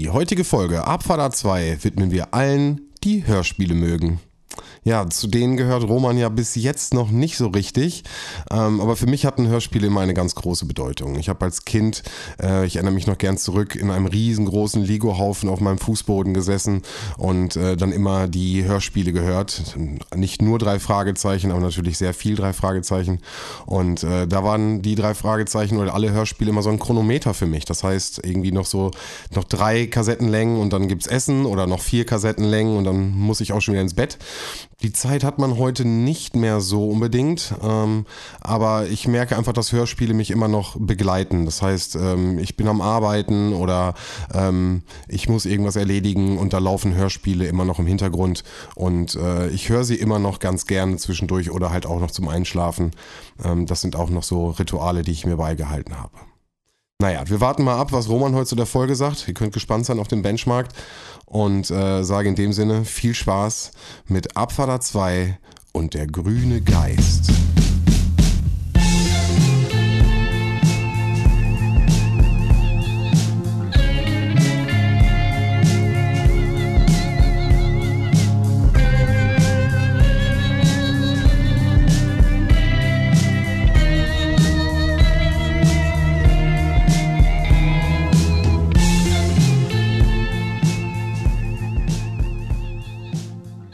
Die heutige Folge Abfahrt 2 widmen wir allen, die Hörspiele mögen. Ja, zu denen gehört Roman ja bis jetzt noch nicht so richtig. Ähm, aber für mich hatten Hörspiele immer eine ganz große Bedeutung. Ich habe als Kind, äh, ich erinnere mich noch gern zurück, in einem riesengroßen Lego-Haufen auf meinem Fußboden gesessen und äh, dann immer die Hörspiele gehört. Nicht nur drei Fragezeichen, aber natürlich sehr viel drei Fragezeichen. Und äh, da waren die drei Fragezeichen oder alle Hörspiele immer so ein Chronometer für mich. Das heißt, irgendwie noch so noch drei Kassettenlängen und dann gibt's Essen oder noch vier Kassettenlängen und dann muss ich auch schon wieder ins Bett. Die Zeit hat man heute nicht mehr so unbedingt, ähm, aber ich merke einfach, dass Hörspiele mich immer noch begleiten. Das heißt, ähm, ich bin am Arbeiten oder ähm, ich muss irgendwas erledigen und da laufen Hörspiele immer noch im Hintergrund und äh, ich höre sie immer noch ganz gerne zwischendurch oder halt auch noch zum Einschlafen. Ähm, das sind auch noch so Rituale, die ich mir beigehalten habe. Naja, wir warten mal ab, was Roman heute zu der Folge sagt. Ihr könnt gespannt sein auf den Benchmark und äh, sage in dem Sinne viel Spaß mit Abfahrer 2 und der grüne Geist.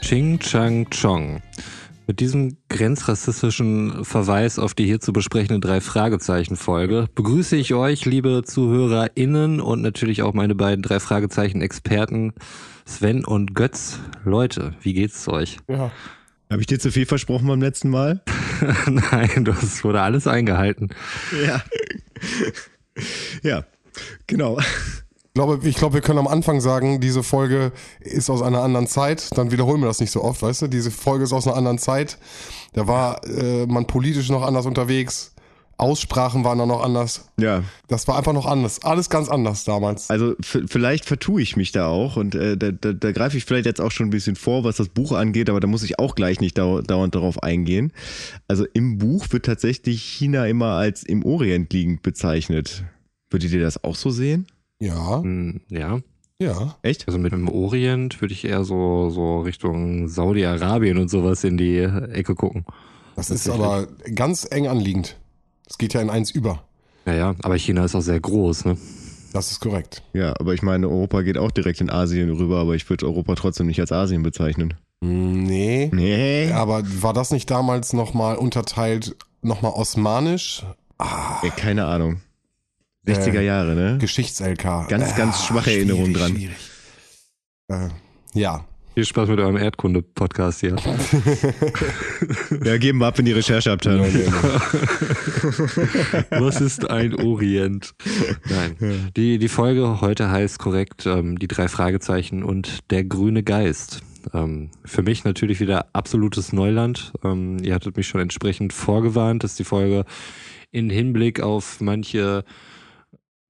Ching Chang Chong. Mit diesem grenzrassistischen Verweis auf die hier zu besprechende drei Fragezeichen Folge begrüße ich euch, liebe ZuhörerInnen und natürlich auch meine beiden drei Fragezeichen Experten Sven und Götz. Leute, wie geht's euch? Ja. Habe ich dir zu viel versprochen beim letzten Mal? Nein, das wurde alles eingehalten. Ja. ja, genau glaube, ich glaube, wir können am Anfang sagen, diese Folge ist aus einer anderen Zeit. Dann wiederholen wir das nicht so oft, weißt du? Diese Folge ist aus einer anderen Zeit. Da war äh, man politisch noch anders unterwegs. Aussprachen waren dann noch anders. Ja. Das war einfach noch anders. Alles ganz anders damals. Also vielleicht vertue ich mich da auch und äh, da, da, da greife ich vielleicht jetzt auch schon ein bisschen vor, was das Buch angeht, aber da muss ich auch gleich nicht dau dauernd darauf eingehen. Also im Buch wird tatsächlich China immer als im Orient liegend bezeichnet. Würdet ihr das auch so sehen? Ja. Hm, ja. Ja. Echt? Also mit dem Orient würde ich eher so, so Richtung Saudi-Arabien und sowas in die Ecke gucken. Das ist aber ganz eng anliegend. Es geht ja in eins über. Ja, ja, aber China ist auch sehr groß, ne? Das ist korrekt. Ja, aber ich meine, Europa geht auch direkt in Asien rüber, aber ich würde Europa trotzdem nicht als Asien bezeichnen. Hm, nee. Nee. Aber war das nicht damals nochmal unterteilt, nochmal osmanisch? Ah. Ja, keine Ahnung. 60er Jahre, ne? Geschichts-LK. Ganz, ganz schwache Erinnerungen dran. Schwierig. Äh, ja. Viel Spaß mit eurem Erdkunde-Podcast hier. ja, geben wir ab in die Rechercheabteilung. Was ist ein Orient? Nein. Die, die Folge heute heißt korrekt ähm, die drei Fragezeichen und der grüne Geist. Ähm, für mich natürlich wieder absolutes Neuland. Ähm, ihr hattet mich schon entsprechend vorgewarnt, dass die Folge in Hinblick auf manche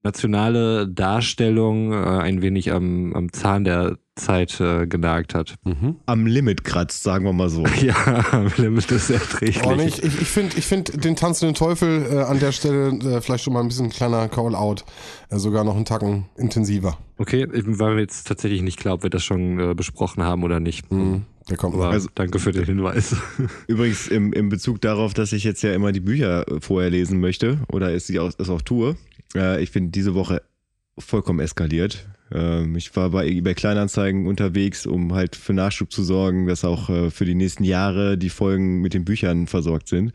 nationale Darstellung äh, ein wenig am, am Zahn der Zeit äh, genagt hat. Mhm. Am Limit kratzt, sagen wir mal so. ja, am Limit ist erträglich. Oh, ich ich, ich finde ich find den tanzenden Teufel äh, an der Stelle äh, vielleicht schon mal ein bisschen kleiner Call-out. Äh, sogar noch einen Tacken intensiver. Okay, war mir jetzt tatsächlich nicht klar, ob wir das schon äh, besprochen haben oder nicht. Mhm. Der kommt Aber also, danke für den Hinweis. Übrigens im, im Bezug darauf, dass ich jetzt ja immer die Bücher vorher lesen möchte oder es, auch, es auch tue, äh, ich bin diese Woche vollkommen eskaliert. Ähm, ich war bei eBay Kleinanzeigen unterwegs, um halt für Nachschub zu sorgen, dass auch äh, für die nächsten Jahre die Folgen mit den Büchern versorgt sind.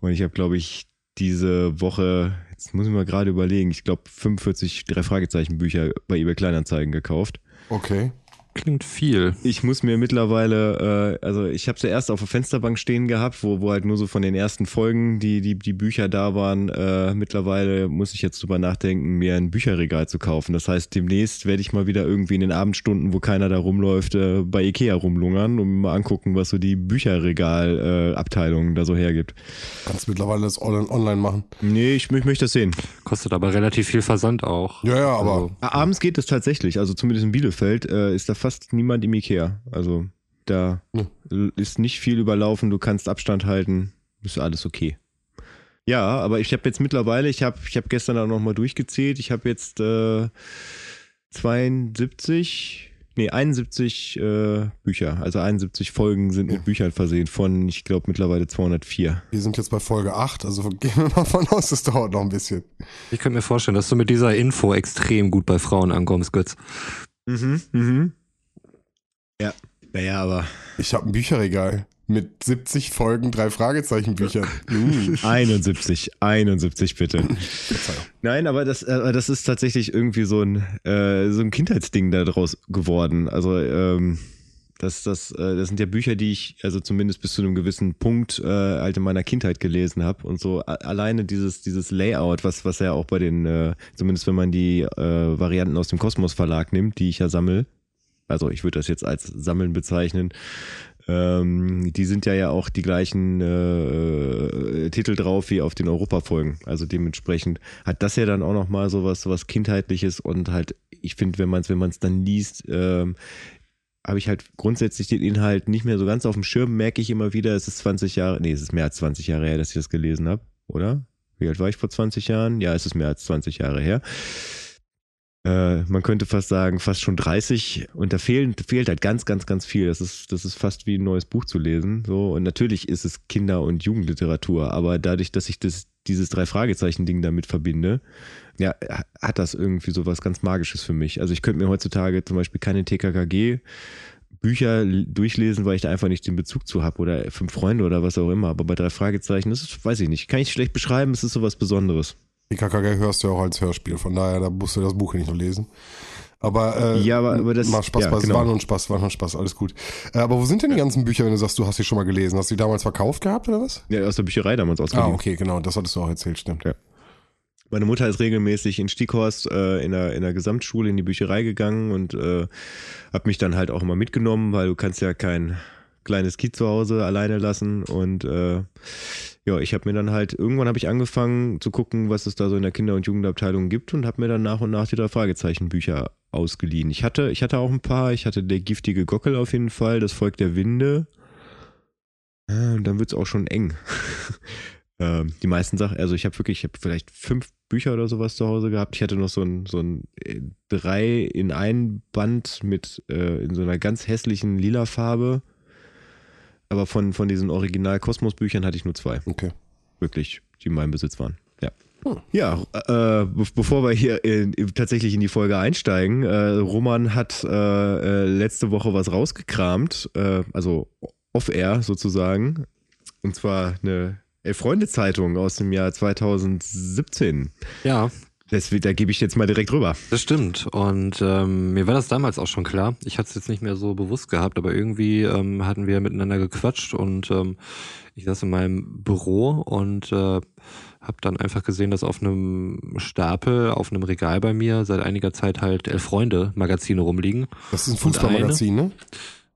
Und ich habe, glaube ich, diese Woche, jetzt muss ich mal gerade überlegen, ich glaube 45 drei Fragezeichen Bücher bei eBay Kleinanzeigen gekauft. Okay klingt viel. Ich muss mir mittlerweile, äh, also ich habe zuerst auf der Fensterbank stehen gehabt, wo, wo halt nur so von den ersten Folgen die, die, die Bücher da waren. Äh, mittlerweile muss ich jetzt drüber nachdenken, mir ein Bücherregal zu kaufen. Das heißt, demnächst werde ich mal wieder irgendwie in den Abendstunden, wo keiner da rumläuft, äh, bei Ikea rumlungern und mal angucken, was so die Bücherregalabteilung äh, da so hergibt. Kannst du mittlerweile das online machen? Nee, ich, ich möchte das sehen. Kostet aber relativ viel Versand auch. Ja, ja, aber. Also, abends geht es tatsächlich. Also zumindest in Bielefeld äh, ist da fast fast niemand im Ikea. Also da hm. ist nicht viel überlaufen, du kannst Abstand halten, ist alles okay. Ja, aber ich habe jetzt mittlerweile, ich habe ich hab gestern auch nochmal durchgezählt, ich habe jetzt äh, 72, nee, 71 äh, Bücher. Also 71 Folgen sind mit Büchern versehen von, ich glaube, mittlerweile 204. Wir sind jetzt bei Folge 8, also gehen wir mal von aus, das dauert noch ein bisschen. Ich könnte mir vorstellen, dass du mit dieser Info extrem gut bei Frauen ankommst, Götz. Mhm, mhm. Ja, naja, aber. Ich habe ein Bücherregal mit 70 Folgen, drei Fragezeichen Büchern. Uh. 71, 71 bitte. Nein, aber das, äh, das ist tatsächlich irgendwie so ein, äh, so ein Kindheitsding daraus geworden. Also ähm, das, das, äh, das sind ja Bücher, die ich also zumindest bis zu einem gewissen Punkt äh, halt in meiner Kindheit gelesen habe und so alleine dieses dieses Layout, was was ja auch bei den äh, zumindest wenn man die äh, Varianten aus dem Kosmos Verlag nimmt, die ich ja sammel, also ich würde das jetzt als Sammeln bezeichnen, ähm, die sind ja ja auch die gleichen äh, Titel drauf wie auf den Europa-Folgen. Also dementsprechend hat das ja dann auch nochmal so was, so was Kindheitliches und halt, ich finde, wenn man es wenn man's dann liest, ähm, habe ich halt grundsätzlich den Inhalt nicht mehr so ganz auf dem Schirm, merke ich immer wieder, es ist 20 Jahre, nee, es ist mehr als 20 Jahre her, dass ich das gelesen habe, oder? Wie alt war ich vor 20 Jahren? Ja, es ist mehr als 20 Jahre her. Äh, man könnte fast sagen, fast schon 30 und da fehlt, fehlt halt ganz, ganz, ganz viel. Das ist, das ist fast wie ein neues Buch zu lesen. So, und natürlich ist es Kinder- und Jugendliteratur, aber dadurch, dass ich das, dieses Drei-Fragezeichen-Ding damit verbinde, ja, hat das irgendwie so was ganz Magisches für mich. Also ich könnte mir heutzutage zum Beispiel keine TKKG Bücher durchlesen, weil ich da einfach nicht den Bezug zu habe oder fünf Freunde oder was auch immer. Aber bei drei Fragezeichen, das ist, weiß ich nicht, kann ich schlecht beschreiben, es ist sowas Besonderes. Die KKG hörst du ja auch als Hörspiel, von daher, da musst du das Buch nicht nur lesen. Aber, äh, Ja, aber- aber das- Mach Spaß, ja, genau. war nur ein Spaß, war nur ein Spaß, alles gut. Äh, aber wo sind denn die ganzen Bücher, wenn du sagst, du hast sie schon mal gelesen? Hast du die damals verkauft gehabt oder was? Ja, aus der Bücherei damals ausgeliehen. Ah, okay, genau, das hattest du auch erzählt, stimmt. Ja. Meine Mutter ist regelmäßig in Stieghorst äh, in, der, in der Gesamtschule in die Bücherei gegangen und äh, hat mich dann halt auch immer mitgenommen, weil du kannst ja kein kleines Kind zu Hause alleine lassen und äh, ja, ich habe mir dann halt, irgendwann habe ich angefangen zu gucken, was es da so in der Kinder- und Jugendabteilung gibt und habe mir dann nach und nach die drei Fragezeichen-Bücher ausgeliehen. Ich hatte, ich hatte auch ein paar, ich hatte der giftige Gockel auf jeden Fall, das Volk der Winde. Ja, und dann wird's auch schon eng. ähm, die meisten Sachen, also ich habe wirklich, ich habe vielleicht fünf Bücher oder sowas zu Hause gehabt. Ich hatte noch so ein, so ein äh, drei in ein Band mit äh, in so einer ganz hässlichen lila Farbe. Aber von, von diesen Original-Kosmos-Büchern hatte ich nur zwei, Okay. wirklich, die in meinem Besitz waren. Ja. Hm. Ja, äh, be bevor wir hier in, in, tatsächlich in die Folge einsteigen, äh, Roman hat äh, äh, letzte Woche was rausgekramt, äh, also off-air sozusagen, und zwar eine Elf-Freunde-Zeitung aus dem Jahr 2017. Ja, Deswegen, da gebe ich jetzt mal direkt rüber. das stimmt. Und ähm, mir war das damals auch schon klar. Ich hatte es jetzt nicht mehr so bewusst gehabt, aber irgendwie ähm, hatten wir miteinander gequatscht und ähm, ich saß in meinem Büro und äh, habe dann einfach gesehen, dass auf einem Stapel, auf einem Regal bei mir seit einiger Zeit halt Elf Freunde Magazine rumliegen. Das ist ein Fußballmagazin, ne?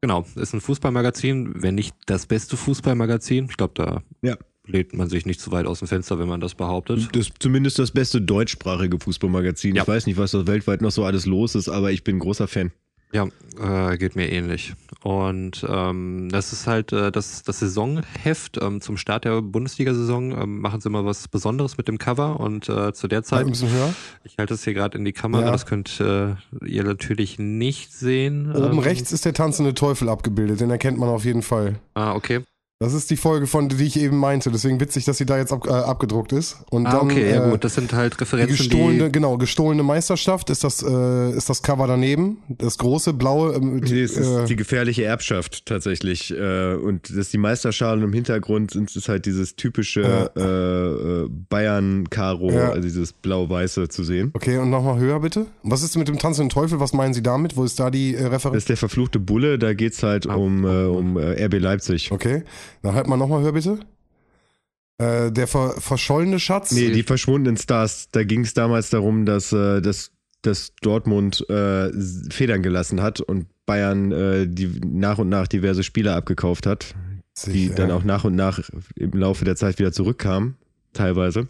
Genau, ist ein Fußballmagazin, wenn nicht das beste Fußballmagazin. Ich glaube, da Ja. Lädt man sich nicht zu weit aus dem Fenster, wenn man das behauptet. Das ist zumindest das beste deutschsprachige Fußballmagazin. Ja. Ich weiß nicht, was da weltweit noch so alles los ist, aber ich bin großer Fan. Ja, äh, geht mir ähnlich. Und ähm, das ist halt äh, das, das Saisonheft. Ähm, zum Start der Bundesliga-Saison ähm, machen sie immer was Besonderes mit dem Cover. Und äh, zu der Zeit, ein bisschen höher. ich halte es hier gerade in die Kamera, Ja. das könnt äh, ihr natürlich nicht sehen. Oben Ähm, rechts ist der tanzende Teufel abgebildet, den erkennt man auf jeden Fall. Ah, okay. Das ist die Folge, von die ich eben meinte. Deswegen witzig, dass sie da jetzt ab, äh, abgedruckt ist. Und Ah, dann, okay, ja äh, gut. Das sind halt Die Referenzen, gestohlene, die... genau, gestohlene Meisterschaft ist das, äh, ist das Cover daneben. Das große, blaue. Ähm, Nee, es ist äh, die gefährliche Erbschaft tatsächlich. Äh, und das ist die Meisterschale und im Hintergrund sind es halt dieses typische äh, äh, Bayern-Karo, Ja. also dieses blau-weiße zu sehen. okay, und nochmal höher bitte. Was ist mit dem tanzenden Teufel? Was meinen Sie damit? Wo ist da die äh, Das Referenz? ist der verfluchte Bulle, da geht's halt Ah. um, äh, um äh, RB Leipzig. Okay, dann halt mal nochmal höher bitte. Äh, der ver verschollene Schatz. Nee, die verschwundenen Stars, da ging es damals darum, dass, äh, dass, dass Dortmund äh, Federn gelassen hat und Bayern äh, die nach und nach diverse Spieler abgekauft hat, die Witzig, dann auch nach und nach im Laufe der Zeit wieder zurückkamen, teilweise.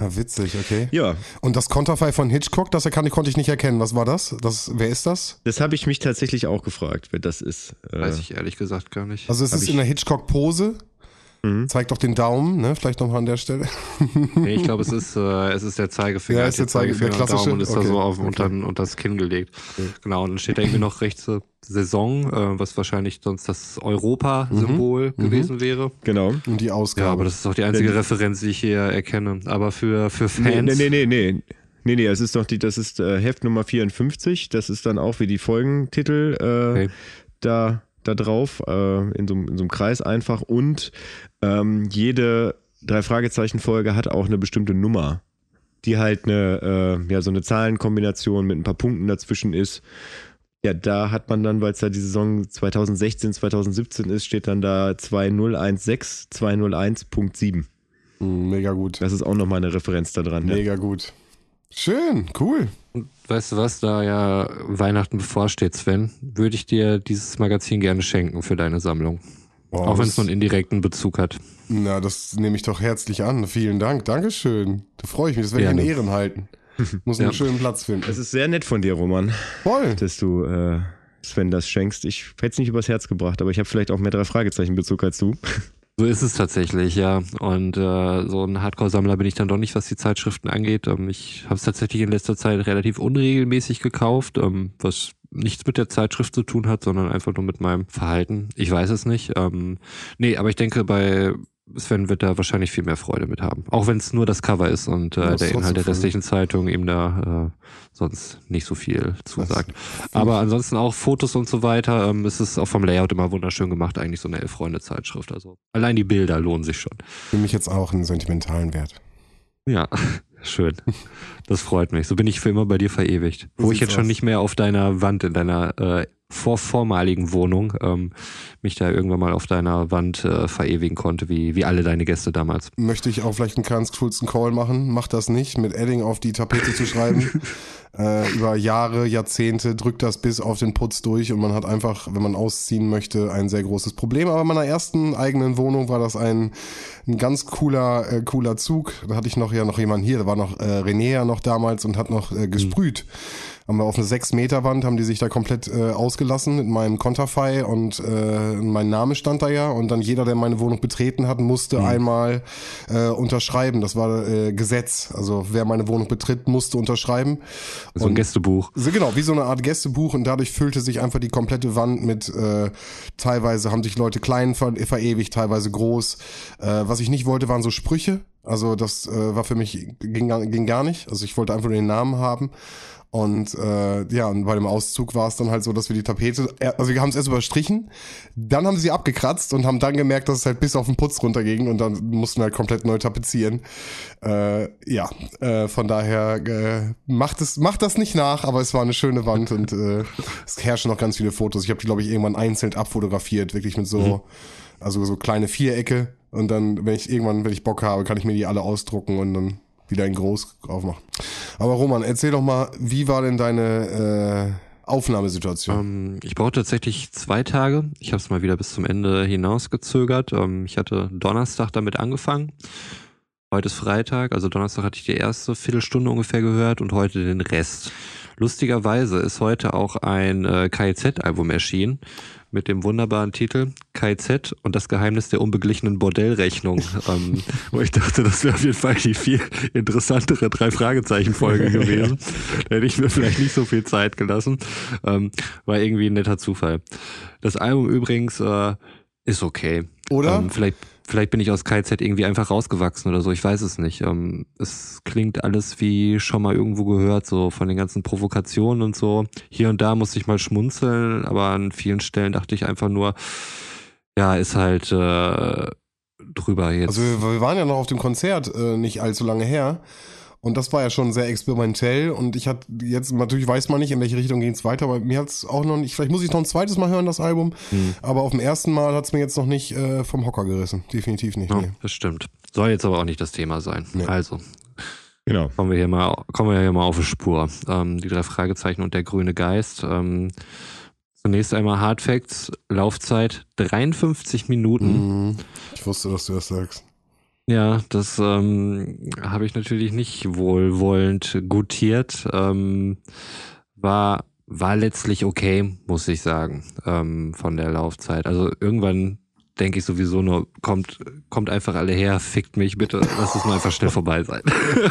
Ah, witzig, okay. Ja, Und das Konterfei von Hitchcock, das kann, konnte ich nicht erkennen. Was war das? das wer ist das? das habe ich mich tatsächlich auch gefragt, wer das ist. Äh, Weiß ich ehrlich gesagt gar nicht. Also es Hab ist in der Hitchcock-Pose. Mhm. Zeig doch den Daumen, ne? Vielleicht nochmal an der Stelle. nee, ich glaube, es ist, äh, es ist der Zeigefinger. Ja, ist der Zeigefinger, der klassische. und ist okay. da so auf, okay. unter, unter das Kinn gelegt. Okay. Genau, und dann steht da irgendwie noch rechts Saison, äh, was wahrscheinlich sonst das Europa-Symbol mhm. gewesen mhm. wäre. Genau. Und die Ausgabe. Ja, aber das ist auch die einzige Wenn Referenz, die ich hier erkenne. Aber für, für Fans. Nee, nee, nee, nee. nee. Nee, nee, es ist doch die, das ist äh, Heft Nummer 54. Das ist dann auch wie die Folgentitel äh, okay. da da drauf, äh, in, so, in so einem Kreis einfach. Und ähm, jede Drei-Fragezeichen-Folge hat auch eine bestimmte Nummer, die halt eine, äh, ja, so eine Zahlenkombination mit ein paar Punkten dazwischen ist. Ja, da hat man dann, weil es da die Saison 2016, 2017 ist, steht dann da 2016, 201.7. Mega gut. Das ist auch nochmal eine Referenz da dran. Mega ja. gut. Schön, cool. Und weißt du was, da ja Weihnachten bevorsteht, Sven, würde ich dir dieses Magazin gerne schenken für deine Sammlung. Oh, Auch wenn es nur einen indirekten Bezug hat. Na, das nehme ich doch herzlich an. Vielen Dank. Dankeschön. Da freue ich mich. Das werde ich in Ehren halten. Muss einen schönen Platz finden. Es ist sehr nett von dir, Roman. Voll. Dass du äh, Sven das schenkst. Ich hätte es nicht übers Herz gebracht, aber ich habe vielleicht auch mehr drei Fragezeichen Bezug als du. So ist es tatsächlich, ja. Und äh, so ein Hardcore-Sammler bin ich dann doch nicht, was die Zeitschriften angeht. Ähm, ich habe es tatsächlich in letzter Zeit relativ unregelmäßig gekauft, ähm, was nichts mit der Zeitschrift zu tun hat, sondern einfach nur mit meinem Verhalten. Ich weiß es nicht. Ähm, nee, aber ich denke, bei Sven wird da wahrscheinlich viel mehr Freude mit haben. Auch wenn es nur das Cover ist und äh, der Inhalt der restlichen Zeitung ihm da äh, sonst nicht so viel zusagt. Aber ansonsten auch Fotos und so weiter. Ähm, es ist auch vom Layout immer wunderschön gemacht, eigentlich so eine Elf-Freunde-Zeitschrift. Also allein die Bilder lohnen sich schon. Für mich jetzt auch einen sentimentalen Wert. Ja, schön. Das freut mich. So bin ich für immer bei dir verewigt. Wo ich jetzt schon nicht mehr auf deiner Wand in deiner äh, vor vormaligen Wohnung ähm, mich da irgendwann mal auf deiner Wand äh, verewigen konnte, wie, wie alle deine Gäste damals. Möchte ich auch vielleicht einen ganz coolsten Call machen. Mach das nicht, mit Edding auf die Tapete zu schreiben. äh, über Jahre, Jahrzehnte drückt das bis auf den Putz durch und man hat einfach, wenn man ausziehen möchte, ein sehr großes Problem. Aber in meiner ersten eigenen Wohnung war das ein, ein ganz cooler, äh, cooler Zug. Da hatte ich noch ja noch jemanden hier, da war noch äh, René ja noch damals und hat noch äh, gesprüht. Mhm haben wir auf eine 6-Meter-Wand, haben die sich da komplett äh, ausgelassen mit meinem Konterfei und äh, mein Name stand da ja und dann jeder, der meine Wohnung betreten hat, musste mhm. einmal äh, unterschreiben. Das war äh, Gesetz. Also wer meine Wohnung betritt, musste unterschreiben. So ein Gästebuch. So, genau, wie so eine Art Gästebuch und dadurch füllte sich einfach die komplette Wand mit, äh, teilweise haben sich Leute klein ver verewigt, teilweise groß. Äh, was ich nicht wollte, waren so Sprüche. Also das äh, war für mich, ging, ging gar nicht. Also ich wollte einfach nur den Namen haben. Und äh, ja, und bei dem Auszug war es dann halt so, dass wir die Tapete, also wir haben es erst überstrichen, dann haben sie abgekratzt und haben dann gemerkt, dass es halt bis auf den Putz runterging und dann mussten wir halt komplett neu tapezieren. Äh, ja, äh, von daher äh, macht es macht das nicht nach, aber es war eine schöne Wand und äh, es herrschen noch ganz viele Fotos. Ich habe die glaube ich irgendwann einzeln abfotografiert, wirklich mit so mhm. Also so kleine Vierecke und dann wenn ich irgendwann wenn ich Bock habe, kann ich mir die alle ausdrucken und dann wieder in groß aufmachen. Aber Roman, erzähl doch mal, wie war denn deine äh, Aufnahmesituation? Ähm, ich brauchte tatsächlich zwei Tage. Ich habe es mal wieder bis zum Ende hinausgezögert. Ähm, ich hatte Donnerstag damit angefangen. Heute ist Freitag, also Donnerstag hatte ich die erste Viertelstunde ungefähr gehört und heute den Rest. Lustigerweise ist heute auch ein äh, KIZ-Album erschienen mit dem wunderbaren Titel KZ und das Geheimnis der unbeglichenen Bordellrechnung. ähm, wo ich dachte, das wäre auf jeden Fall die viel interessantere Drei-Fragezeichen-Folge gewesen. da hätte ich mir vielleicht nicht so viel Zeit gelassen. Ähm, war irgendwie ein netter Zufall. Das Album übrigens äh, ist okay. Oder? Ähm, vielleicht Vielleicht bin ich aus KZ irgendwie einfach rausgewachsen oder so, ich weiß es nicht. Ähm, es klingt alles wie schon mal irgendwo gehört, so von den ganzen Provokationen und so. Hier und da musste ich mal schmunzeln, aber an vielen Stellen dachte ich einfach nur, ja, ist halt äh, drüber jetzt. Also wir, wir waren ja noch auf dem Konzert äh, nicht allzu lange her. Und das war ja schon sehr experimentell und ich hatte jetzt, natürlich weiß man nicht, in welche Richtung ging es weiter, aber mir hat es auch noch nicht, vielleicht muss ich noch ein zweites Mal hören, das Album, hm. aber auf dem ersten Mal hat es mir jetzt noch nicht äh, vom Hocker gerissen. Definitiv nicht. Ja, nee. Das stimmt. Soll jetzt aber auch nicht das Thema sein. Nee. Also. Genau. Kommen wir hier mal, kommen wir hier mal auf die Spur. Ähm, die drei Fragezeichen und der grüne Geist. Ähm, zunächst einmal Hard Facts, Laufzeit 53 Minuten. Mhm. Ich wusste, dass du das sagst. Ja, das ähm, habe ich natürlich nicht wohlwollend gutiert. Ähm, war, war letztlich okay, muss ich sagen, ähm, von der Laufzeit. Also irgendwann denke ich sowieso nur, kommt, kommt einfach alle her, fickt mich bitte, lass es mal einfach schnell vorbei sein.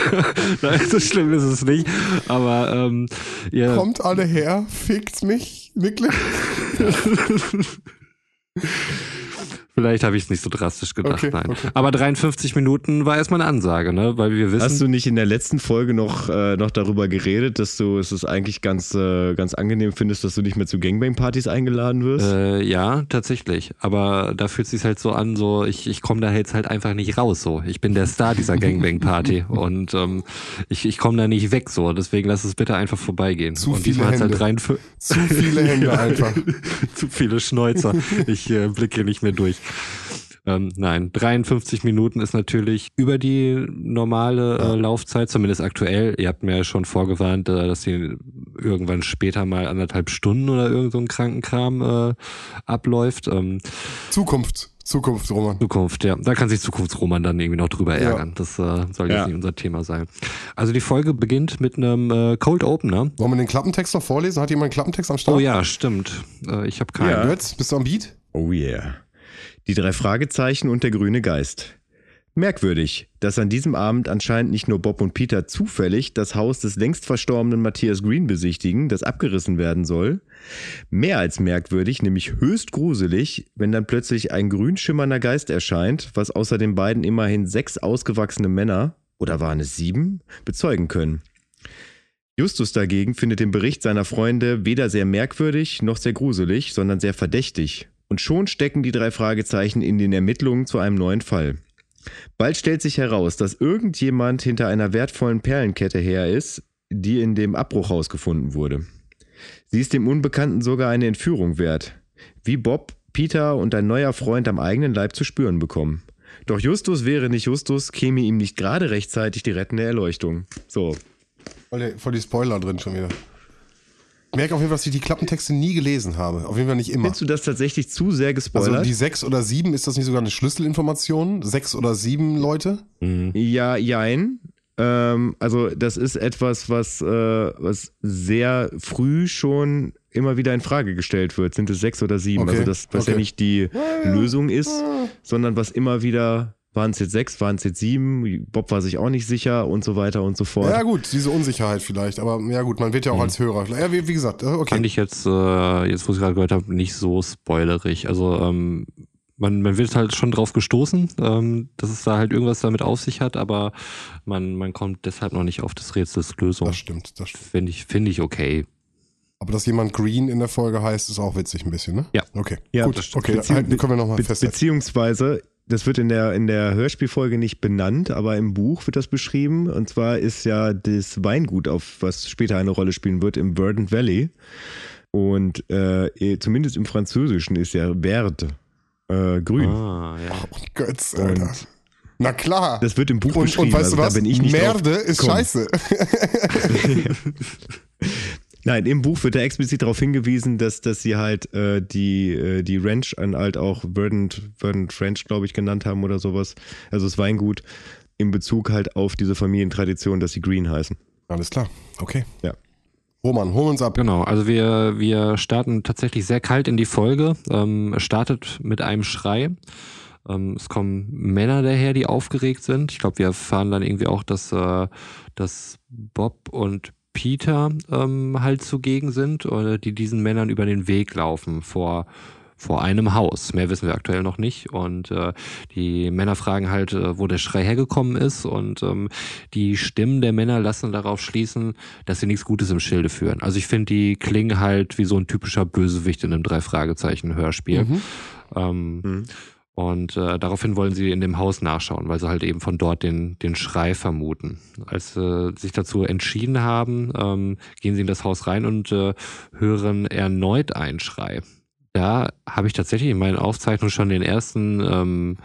Nein, so schlimm ist es nicht. Aber ähm, ja. Kommt alle her, fickt mich, wirklich? Vielleicht habe ich es nicht so drastisch gedacht, okay, nein. Okay. Aber 53 Minuten war erstmal eine Ansage, ne? Weil wir wissen. Hast du nicht in der letzten Folge noch, äh, noch darüber geredet, dass du es ist eigentlich ganz, äh, ganz angenehm findest, dass du nicht mehr zu Gangbang-Partys eingeladen wirst? Äh, ja, tatsächlich. Aber da fühlt es sich halt so an, so ich, ich komme da jetzt halt einfach nicht raus. So, ich bin der Star dieser Gangbang-Party und ähm, ich, ich komme da nicht weg. So, deswegen lass es bitte einfach vorbeigehen. Zu und viele Hände. Halt rein Zu viele Hände einfach. Zu viele Schnäuzer. Ich äh, blicke nicht mehr durch. Ähm, nein, 53 Minuten ist natürlich über die normale äh, Laufzeit, zumindest aktuell. Ihr habt mir ja schon vorgewarnt, äh, dass sie irgendwann später mal anderthalb Stunden oder irgend so ein Krankenkram äh, abläuft. Ähm, Zukunft. Zukunft, Roman. Zukunft, ja. Da kann sich Zukunftsroman dann irgendwie noch drüber ärgern. Ja. Das äh, soll jetzt ja. nicht unser Thema sein. Also die Folge beginnt mit einem äh, Cold Opener. Wollen wir den Klappentext noch vorlesen? Hat jemand einen Klappentext am Start? Oh ja, stimmt. Äh, ich habe keinen. Ja. Jetzt, bist du am Beat? Oh yeah. Die drei Fragezeichen und der grüne Geist. Merkwürdig, dass an diesem Abend anscheinend nicht nur Bob und Peter zufällig das Haus des längst verstorbenen Matthias Green besichtigen, das abgerissen werden soll. Mehr als merkwürdig, nämlich höchst gruselig, wenn dann plötzlich ein grün schimmernder Geist erscheint, was außer den beiden immerhin sechs ausgewachsene Männer, oder waren es sieben, bezeugen können. Justus dagegen findet den Bericht seiner Freunde weder sehr merkwürdig noch sehr gruselig, sondern sehr verdächtig und schon stecken die drei Fragezeichen in den Ermittlungen zu einem neuen Fall. Bald stellt sich heraus, dass irgendjemand hinter einer wertvollen Perlenkette her ist, die in dem Abbruchhaus gefunden wurde. Sie ist dem Unbekannten sogar eine Entführung wert, wie Bob, Peter und ein neuer Freund am eigenen Leib zu spüren bekommen. Doch Justus wäre nicht Justus, käme ihm nicht gerade rechtzeitig die rettende Erleuchtung. So. Voll die, voll die Spoiler drin schon wieder. Ich merke auf jeden Fall, dass ich die Klappentexte nie gelesen habe. Auf jeden Fall nicht immer. Findest du das tatsächlich zu sehr gespoilert? Also die sechs oder sieben, ist das nicht sogar eine Schlüsselinformation? Sechs oder sieben Leute? Mhm. Ja, jein. Ähm, also das ist etwas, was, äh, was sehr früh schon immer wieder in Frage gestellt wird. Sind es sechs oder sieben? Okay. Also das, was okay. ja nicht die Lösung ist, sondern was immer wieder waren es jetzt sechs, waren es jetzt sieben, Bob war sich auch nicht sicher und so weiter und so fort. Ja gut, diese Unsicherheit vielleicht, aber ja gut, man wird ja auch mhm. als Hörer. Ja, wie, wie gesagt, äh, okay. Fand ich jetzt, äh, jetzt wo ich gerade gehört habe, nicht so spoilerig. Also ähm, man, man wird halt schon drauf gestoßen, ähm, dass es da halt irgendwas damit auf sich hat, aber man, man kommt deshalb noch nicht auf das Rätsels Lösung. Das stimmt, das stimmt. Finde ich, finde ich okay. Aber dass jemand Green in der Folge heißt, ist auch witzig ein bisschen, ne? Ja. Okay. Ja, gut. Okay, Beziehungs können wir nochmal festhalten. Beziehungsweise das wird in der, in der Hörspielfolge nicht benannt, aber im Buch wird das beschrieben. Und zwar ist ja das Weingut, auf was später eine Rolle spielen wird, im Verdant Valley. Und äh, eh, zumindest im Französischen ist ja Verde äh, grün. Ah, ja. Oh, Götz, Alter. Und Na klar. Das wird im Buch und, beschrieben. Und weißt du also, was? Da bin ich nicht Merde ist scheiße. Nein, im Buch wird da explizit darauf hingewiesen, dass, dass sie halt äh, die, äh, die Ranch an halt auch Verdant, Verdant Ranch, glaube ich, genannt haben oder sowas. Also das Weingut in Bezug halt auf diese Familientradition, dass sie Green heißen. Alles klar, okay. Ja. Roman, hol uns ab. Genau, also wir, wir starten tatsächlich sehr kalt in die Folge. Ähm, es startet mit einem Schrei. Ähm, es kommen Männer daher, die aufgeregt sind. Ich glaube, wir erfahren dann irgendwie auch, dass, äh, dass Bob und Peter ähm, halt zugegen sind oder die diesen Männern über den Weg laufen vor vor einem Haus. Mehr wissen wir aktuell noch nicht. Und äh, die Männer fragen halt, äh, wo der Schrei hergekommen ist. Und ähm, die Stimmen der Männer lassen darauf schließen, dass sie nichts Gutes im Schilde führen. Also ich finde, die klingen halt wie so ein typischer Bösewicht in einem Drei-Fragezeichen-Hörspiel. Mhm. Ähm, mhm. Und äh, daraufhin wollen sie in dem Haus nachschauen, weil sie halt eben von dort den, den Schrei vermuten. Als sie sich dazu entschieden haben, ähm, gehen sie in das Haus rein und äh, hören erneut einen Schrei. Da habe ich tatsächlich in meinen Aufzeichnungen schon den ersten, ähm,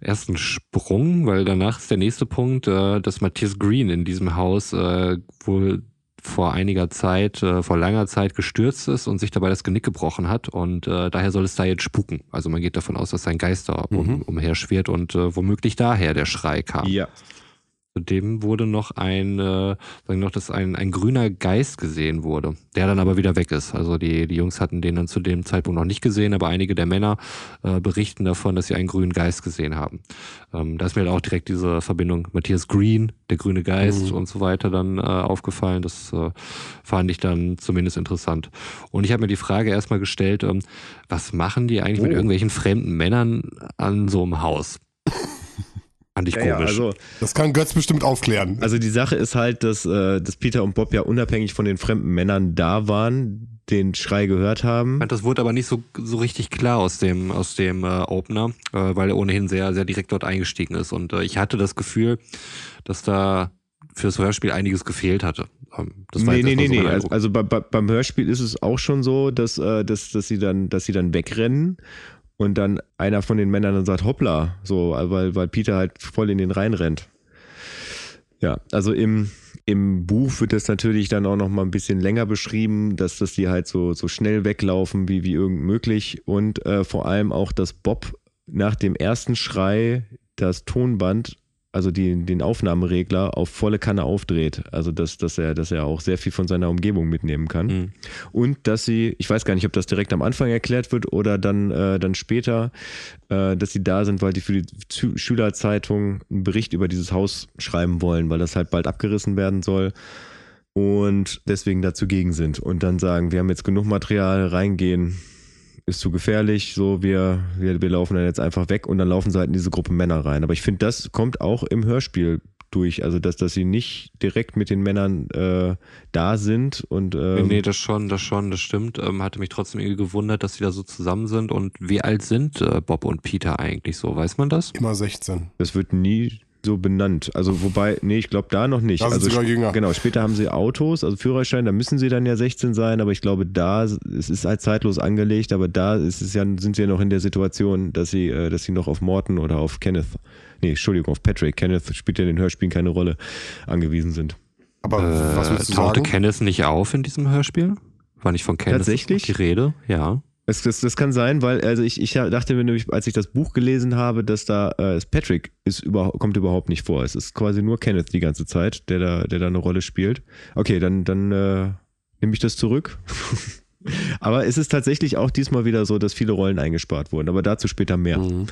ersten Sprung, weil danach ist der nächste Punkt, äh, dass Matthias Green in diesem Haus äh, wohl vor einiger Zeit, äh, vor langer Zeit gestürzt ist und sich dabei das Genick gebrochen hat. Und äh, daher soll es da jetzt spuken. Also man geht davon aus, dass sein Geist da um, mhm. umherschwirrt und äh, womöglich daher der Schrei kam. Ja. Dem wurde noch ein, äh, sagen noch, dass ein, ein grüner Geist gesehen wurde, der dann aber wieder weg ist. Also die, die Jungs hatten den dann zu dem Zeitpunkt noch nicht gesehen, aber einige der Männer äh, berichten davon, dass sie einen grünen Geist gesehen haben. Ähm, da ist mir halt auch direkt diese Verbindung Matthias Green, der grüne Geist mhm. und so weiter dann äh, aufgefallen. Das äh, fand ich dann zumindest interessant. Und ich habe mir die Frage erstmal gestellt, ähm, was machen die eigentlich oh. mit irgendwelchen fremden Männern an so einem Haus? Fand ich ja, komisch. Ja, also, das kann Götz bestimmt aufklären. Also die Sache ist halt, dass, äh, dass Peter und Bob ja unabhängig von den fremden Männern da waren, den Schrei gehört haben. Das wurde aber nicht so, so richtig klar aus dem, aus dem äh, Opener, äh, weil er ohnehin sehr, sehr direkt dort eingestiegen ist. Und äh, ich hatte das Gefühl, dass da fürs Hörspiel einiges gefehlt hatte. Ähm, das war nee, nee, nee, so nee. Also, also bei, bei, beim Hörspiel ist es auch schon so, dass, äh, dass, dass, sie dann, dass sie dann wegrennen und dann einer von den Männern dann sagt, hoppla, so, weil, weil Peter halt voll in den Rhein rennt. Ja, also im, im Buch wird das natürlich dann auch noch mal ein bisschen länger beschrieben, dass, dass die halt so, so schnell weglaufen wie, wie irgend möglich und äh, vor allem auch, dass Bob nach dem ersten Schrei das Tonband also die, den Aufnahmeregler auf volle Kanne aufdreht. Also dass, dass, er, dass er auch sehr viel von seiner Umgebung mitnehmen kann. Mhm. Und dass sie, ich weiß gar nicht, ob das direkt am Anfang erklärt wird oder dann, äh, dann später, äh, dass sie da sind, weil die für die Schülerzeitung einen Bericht über dieses Haus schreiben wollen, weil das halt bald abgerissen werden soll und deswegen dazugegen sind und dann sagen, wir haben jetzt genug Material, reingehen, ist zu gefährlich, so wir, wir, wir laufen dann jetzt einfach weg und dann laufen sie halt in diese Gruppe Männer rein. Aber ich finde, das kommt auch im Hörspiel durch. Also dass, dass sie nicht direkt mit den Männern äh, da sind und ähm, nee, das schon, das schon, das stimmt. Ähm, hatte mich trotzdem irgendwie gewundert, dass sie da so zusammen sind. Und wie alt sind äh, Bob und Peter eigentlich so? Weiß man das? Immer 16. Das wird nie so benannt. Also wobei, nee, ich glaube da noch nicht. Da sind also sogar jünger. Genau, später haben sie Autos, also Führerschein, da müssen sie dann ja 16 sein, aber ich glaube da, es ist halt zeitlos angelegt, aber da ist es ja, sind sie ja noch in der Situation, dass sie, äh, dass sie noch auf Morton oder auf Kenneth, nee, Entschuldigung, auf Patrick, Kenneth spielt ja in den Hörspielen keine Rolle, angewiesen sind. Aber äh, was willst du tauchte sagen? Kenneth nicht auf in diesem Hörspiel? War nicht von Kenneth Tatsächlich? die Rede? Ja. Das, das, das kann sein, weil also ich, ich dachte mir nämlich, als ich das Buch gelesen habe, dass da äh, Patrick ist über, kommt überhaupt nicht vor. Es ist quasi nur Kenneth die ganze Zeit, der da, der da eine Rolle spielt. Okay, dann, dann äh, nehme ich das zurück. Aber es ist tatsächlich auch diesmal wieder so, dass viele Rollen eingespart wurden, aber dazu später mehr. Mhm.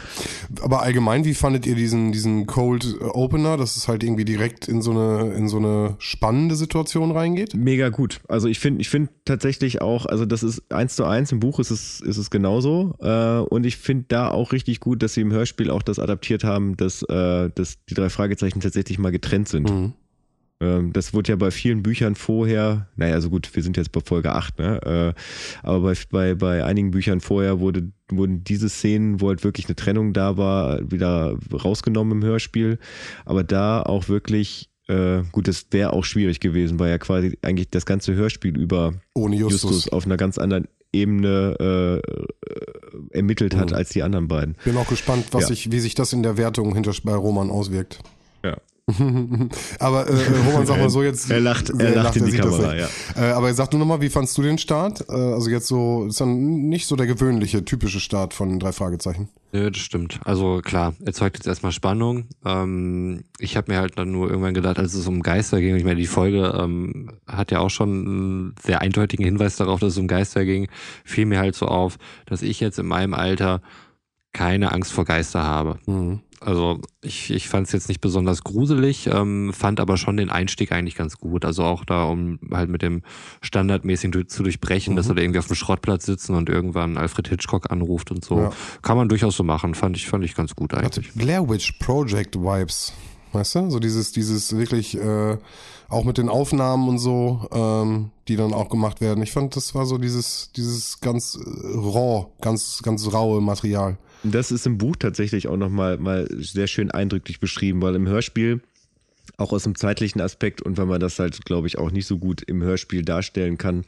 Aber allgemein, wie fandet ihr diesen, diesen Cold Opener, dass es halt irgendwie direkt in so eine, in so eine spannende Situation reingeht? Mega gut. Also ich finde, ich finde tatsächlich auch, also das ist eins zu eins, im Buch ist es, ist es genauso. Äh, und ich finde da auch richtig gut, dass sie im Hörspiel auch das adaptiert haben, dass, äh, dass die drei Fragezeichen tatsächlich mal getrennt sind. Mhm. Ähm, das wurde ja bei vielen Büchern vorher, naja, also gut, wir sind jetzt bei Folge 8, ne? Äh, aber bei, bei, bei einigen Büchern vorher wurde, wurden diese Szenen, wo halt wirklich eine Trennung da war, wieder rausgenommen im Hörspiel. Aber da auch wirklich, äh, gut, das wäre auch schwierig gewesen, weil ja quasi eigentlich das ganze Hörspiel über Ohne Justus, Justus auf einer ganz anderen Ebene äh, ermittelt hat mhm. als die anderen beiden. Bin auch gespannt, was ja. sich, wie sich das in der Wertung hinter bei Roman auswirkt. Ja. Aber äh, Roman, sag mal so jetzt. er lacht, er lacht, lacht in die Kamera, ja. Äh, aber sag du nochmal, wie fandst du den Start? Äh, also jetzt so, ist dann nicht so der gewöhnliche, typische Start von drei Fragezeichen. Nö, das stimmt. Also klar, erzeugt jetzt erstmal Spannung. Ähm, ich habe mir halt dann nur irgendwann gedacht, als es um Geister ging, ich meine, die Folge ähm, hat ja auch schon einen sehr eindeutigen Hinweis darauf, dass es um Geister ging, fiel mir halt so auf, dass ich jetzt in meinem Alter keine Angst vor Geister habe. Mhm. Also ich, ich fand es jetzt nicht besonders gruselig, ähm, fand aber schon den Einstieg eigentlich ganz gut. Also auch da, um halt mit dem standardmäßig zu durchbrechen, mhm. dass er da irgendwie auf dem Schrottplatz sitzen und irgendwann Alfred Hitchcock anruft und so. Ja. Kann man durchaus so machen, fand ich, fand ich ganz gut eigentlich. Hat Blair Witch Project Vibes, weißt du? So dieses, dieses wirklich, äh, auch mit den Aufnahmen und so, ähm, die dann auch gemacht werden. Ich fand, das war so dieses, dieses ganz äh, raw, ganz, ganz raue Material. Das ist im Buch tatsächlich auch nochmal mal sehr schön eindrücklich beschrieben, weil im Hörspiel auch aus dem zeitlichen Aspekt und weil man das halt, glaube ich, auch nicht so gut im Hörspiel darstellen kann,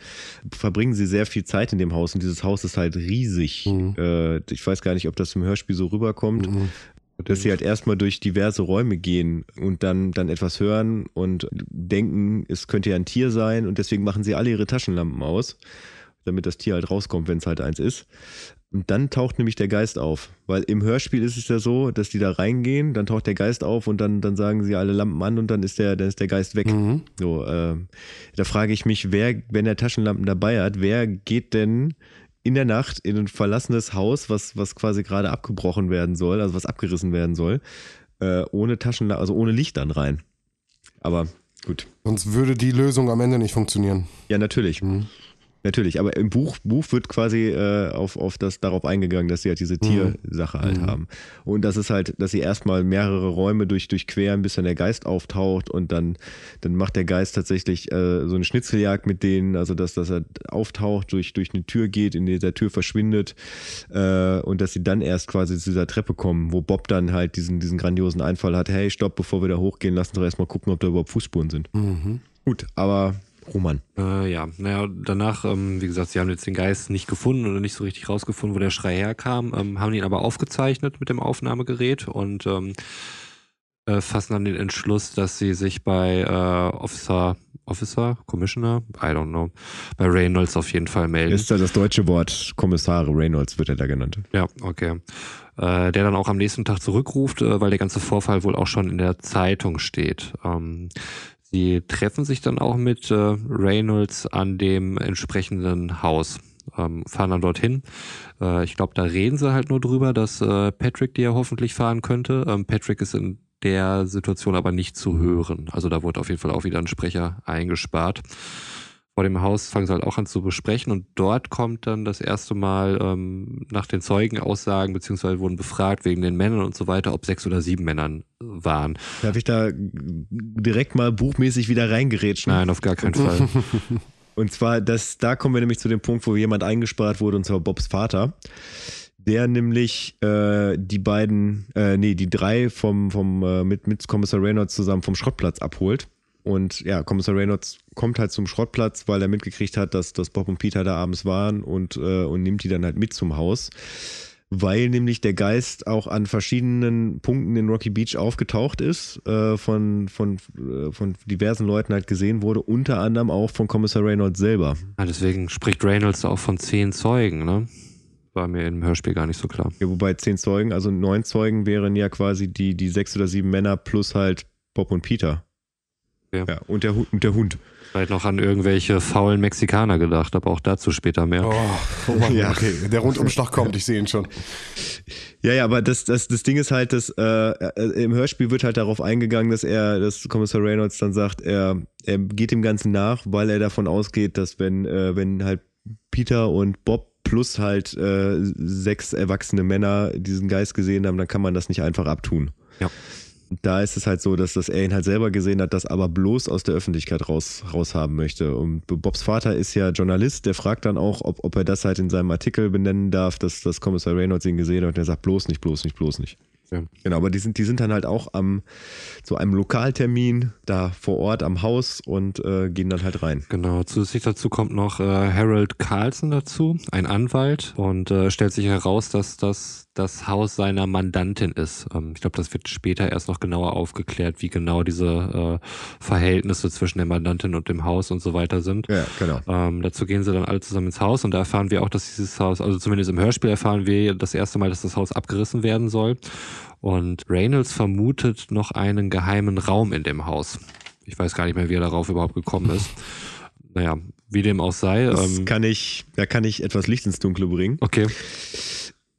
verbringen sie sehr viel Zeit in dem Haus und dieses Haus ist halt riesig. Mhm. Äh, ich weiß gar nicht, ob das im Hörspiel so rüberkommt. Mhm. Dass sie halt erstmal durch diverse Räume gehen und dann, dann etwas hören und denken, es könnte ja ein Tier sein und deswegen machen sie alle ihre Taschenlampen aus damit das Tier halt rauskommt, wenn es halt eins ist. Und dann taucht nämlich der Geist auf. Weil im Hörspiel ist es ja so, dass die da reingehen, dann taucht der Geist auf und dann, dann sagen sie alle Lampen an und dann ist der, dann ist der Geist weg. Mhm. So, äh, da frage ich mich, wer, wenn er Taschenlampen dabei hat, wer geht denn in der Nacht in ein verlassenes Haus, was, was quasi gerade abgebrochen werden soll, also was abgerissen werden soll, äh, ohne Taschenlampen, also ohne Licht dann rein. Aber gut. Sonst würde die Lösung am Ende nicht funktionieren. Ja, natürlich. Mhm. Natürlich, aber im Buch, Buch wird quasi äh, auf, auf das darauf eingegangen, dass sie halt diese Tiersache halt Mhm. haben. Und das ist halt, dass sie erstmal mehrere Räume durch, durchqueren, bis dann der Geist auftaucht und dann, dann macht der Geist tatsächlich äh, so eine Schnitzeljagd mit denen, also dass, dass er auftaucht, durch, durch eine Tür geht, in dieser Tür verschwindet äh, und dass sie dann erst quasi zu dieser Treppe kommen, wo Bob dann halt diesen, diesen grandiosen Einfall hat, hey, stopp, bevor wir da hochgehen, lass uns doch erstmal gucken, ob da überhaupt Fußspuren sind. Mhm. Gut, aber Roman. Äh, ja, naja, danach, ähm, wie gesagt, sie haben jetzt den Geist nicht gefunden oder nicht so richtig rausgefunden, wo der Schrei herkam, ähm, haben ihn aber aufgezeichnet mit dem Aufnahmegerät und ähm, äh, fassen dann den Entschluss, dass sie sich bei äh, Officer, Officer, Commissioner, I don't know, bei Reynolds auf jeden Fall melden. Ist ja das deutsche Wort Kommissare Reynolds wird er da genannt. Ja, okay. Äh, der dann auch am nächsten Tag zurückruft, äh, weil der ganze Vorfall wohl auch schon in der Zeitung steht. Ähm, sie treffen sich dann auch mit äh, Reynolds an dem entsprechenden Haus. Ähm, fahren dann dorthin. Äh, ich glaube, da reden sie halt nur drüber, dass äh, Patrick die ja hoffentlich fahren könnte. Ähm, Patrick ist in der Situation aber nicht zu hören. Also da wurde auf jeden Fall auch wieder ein Sprecher eingespart vor dem Haus fangen sie halt auch an zu besprechen und dort kommt dann das erste Mal ähm, nach den Zeugenaussagen, beziehungsweise wurden befragt wegen den Männern und so weiter, ob sechs oder sieben Männern waren. Darf ich da direkt mal buchmäßig wieder reingerätschen? Nein, auf gar keinen Fall. Und zwar, das, da kommen wir nämlich zu dem Punkt, wo jemand eingespart wurde, und zwar Bobs Vater. Der nämlich äh, die beiden, äh, nee, die drei vom, vom äh, mit, mit Kommissar Reynolds zusammen vom Schrottplatz abholt. Und ja, Kommissar Reynolds kommt halt zum Schrottplatz, weil er mitgekriegt hat, dass, dass Bob und Peter da abends waren und, äh, und nimmt die dann halt mit zum Haus. Weil nämlich der Geist auch an verschiedenen Punkten in Rocky Beach aufgetaucht ist, äh, von, von, äh, von diversen Leuten halt gesehen wurde, unter anderem auch von Kommissar Reynolds selber. Ja, deswegen spricht Reynolds auch von zehn Zeugen, ne? War mir im Hörspiel gar nicht so klar. Ja, wobei zehn Zeugen, also neun Zeugen wären ja quasi die, die sechs oder sieben Männer plus halt Bob und Peter. Ja. ja und, der, und der Hund. Vielleicht noch an irgendwelche faulen Mexikaner gedacht, aber auch dazu später mehr. Oh, oh Mann, Ja. okay. Der Rundumschlag kommt, ich sehe ihn schon. Ja, ja, aber das, das, das Ding ist halt, dass äh, äh, im Hörspiel wird halt darauf eingegangen, dass er, dass Kommissar Reynolds dann sagt, er, er geht dem Ganzen nach, weil er davon ausgeht, dass wenn, äh, wenn halt Peter und Bob plus halt äh, sechs erwachsene Männer diesen Geist gesehen haben, dann kann man das nicht einfach abtun. Ja. Da ist es halt so, dass das er ihn halt selber gesehen hat, das aber bloß aus der Öffentlichkeit raus, raus haben möchte. Und Bobs Vater ist ja Journalist, der fragt dann auch, ob, ob er das halt in seinem Artikel benennen darf, dass das Kommissar Reynolds ihn gesehen hat und er sagt bloß nicht, bloß nicht, bloß nicht. Ja. Genau, aber die sind, die sind dann halt auch am zu einem Lokaltermin da vor Ort am Haus und äh, gehen dann halt rein. Genau, zusätzlich dazu kommt noch äh, Harold Carlson dazu, ein Anwalt, und äh, stellt sich heraus, dass das das Haus seiner Mandantin ist. Ähm, ich glaube, das wird später erst noch genauer aufgeklärt, wie genau diese äh, Verhältnisse zwischen der Mandantin und dem Haus und so weiter sind. Ja, genau. Ähm, dazu gehen sie dann alle zusammen ins Haus und da erfahren wir auch, dass dieses Haus, also zumindest im Hörspiel erfahren wir das erste Mal, dass das Haus abgerissen werden soll. Und Reynolds vermutet noch einen geheimen Raum in dem Haus. Ich weiß gar nicht mehr, wie er darauf überhaupt gekommen ist. Naja, wie dem auch sei. Das Ähm, kann ich, da kann ich etwas Licht ins Dunkle bringen. okay,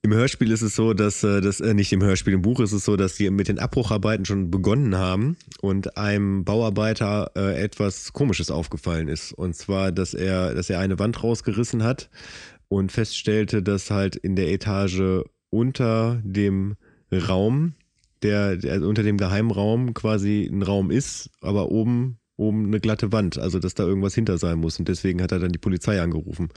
Im Hörspiel ist es so, dass äh, das äh, nicht im Hörspiel, im Buch ist es so, dass sie mit den Abbrucharbeiten schon begonnen haben und einem Bauarbeiter äh, etwas Komisches aufgefallen ist. Und zwar, dass er, dass er eine Wand rausgerissen hat und feststellte, dass halt in der Etage unter dem Raum, der, der also unter dem Geheimraum quasi ein Raum ist, aber oben oben eine glatte Wand, also dass da irgendwas hinter sein muss. Und deswegen hat er dann die Polizei angerufen.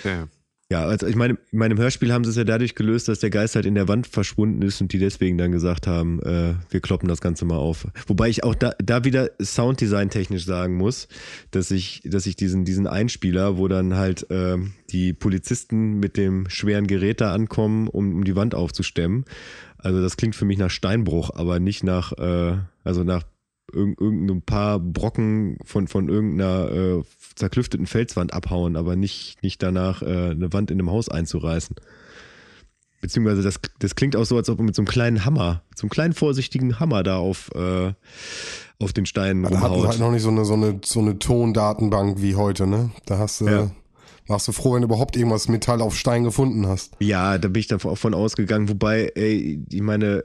okay. Ja, also ich meine, in meinem Hörspiel haben sie es ja dadurch gelöst, dass der Geist halt in der Wand verschwunden ist und die deswegen dann gesagt haben, äh, wir kloppen das Ganze mal auf. Wobei ich auch da, da wieder Sounddesign technisch sagen muss, dass ich, dass ich diesen, diesen Einspieler, wo dann halt äh, die Polizisten mit dem schweren Gerät da ankommen, um, um die Wand aufzustemmen. Also das klingt für mich nach Steinbruch, aber nicht nach, äh, also nach irg irgendein paar Brocken von, von irgendeiner äh, zerklüfteten Felswand abhauen, aber nicht, nicht danach äh, eine Wand in einem Haus einzureißen. Beziehungsweise das, das klingt auch so, als ob er mit so einem kleinen Hammer, so einem kleinen vorsichtigen Hammer da auf, äh, auf den Steinen Da hatten wir rumhaut. halt noch nicht so eine, so eine, so eine Tondatenbank wie heute, ne? Da hast du, Ja. Warst du froh, wenn du überhaupt irgendwas Metall auf Stein gefunden hast. Ja, da bin ich davon ausgegangen, wobei, ey, ich meine,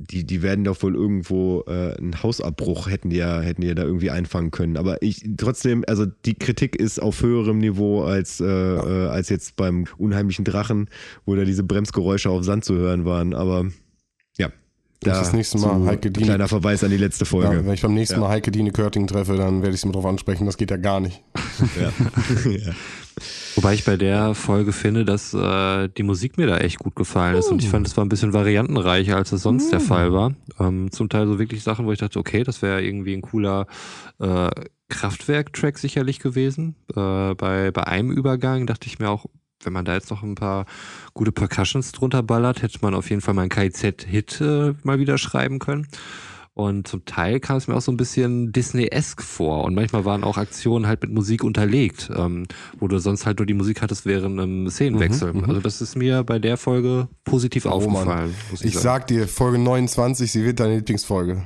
die, die werden doch wohl irgendwo äh, einen Hausabbruch hätten die ja, hätten die ja da irgendwie einfangen können. Aber ich trotzdem, also die Kritik ist auf höherem Niveau als, äh, äh, als jetzt beim unheimlichen Drachen, wo da diese Bremsgeräusche auf Sand zu hören waren. Aber ja, da das nächste Mal Heike Dien- kleiner Verweis an die letzte Ja, Folge. wenn ich beim nächsten Ja. Mal Heike Dine Körting treffe, dann werde ich sie mal drauf ansprechen. Das geht ja gar nicht. Ja. ja. Wobei ich bei der Folge finde, dass äh, die Musik mir da echt gut gefallen ist und ich fand, es war ein bisschen variantenreicher, als es sonst der Fall war. Ähm, zum Teil so wirklich Sachen, wo ich dachte, okay, das wäre irgendwie ein cooler äh, Kraftwerk-Track sicherlich gewesen. Äh, bei, bei einem Übergang dachte ich mir auch, wenn man da jetzt noch ein paar gute Percussions drunter ballert, hätte man auf jeden Fall mal einen KIZ-Hit äh, mal wieder schreiben können. Und zum Teil kam es mir auch so ein bisschen Disney-esque vor. Und manchmal waren auch Aktionen halt mit Musik unterlegt, ähm, wo du sonst halt nur die Musik hattest während einem Szenenwechsel. Mhm, mhm. also das ist mir bei der Folge positiv Oh, aufgefallen. Muss ich, Ich sag dir, Folge 29, sie wird deine Lieblingsfolge.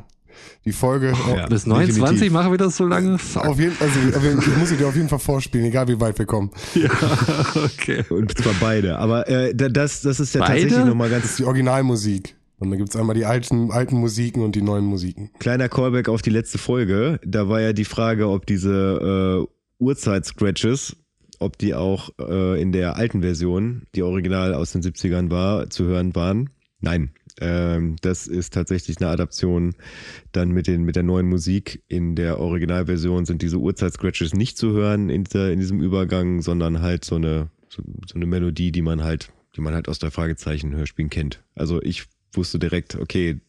Die Folge, Ja. Bis 29 definitiv. machen wir das so lange? Fuck. auf jeden, also aber ich muss sie dir auf jeden Fall vorspielen, egal wie weit wir kommen. Ja, okay. Und zwar beide. Aber äh, da- das, das ist ja Beide? tatsächlich nochmal Das ganz ist die Originalmusik. Und dann gibt's einmal die alten, alten Musiken und die neuen Musiken. Kleiner Callback auf die letzte Folge. Da war ja die Frage, ob diese äh, Uhrzeit-Scratches, ob die auch äh, in der alten Version, die original aus den 70ern war, zu hören waren. Nein. Ähm, das ist tatsächlich eine Adaption dann mit, den, mit der neuen Musik. In der Originalversion sind diese Uhrzeit-Scratches nicht zu hören in, dieser, in diesem Übergang, sondern halt so eine, so, so eine Melodie, die man halt, die man halt aus der Fragezeichen-Hörspielen kennt. Also ich wusste direkt, okay,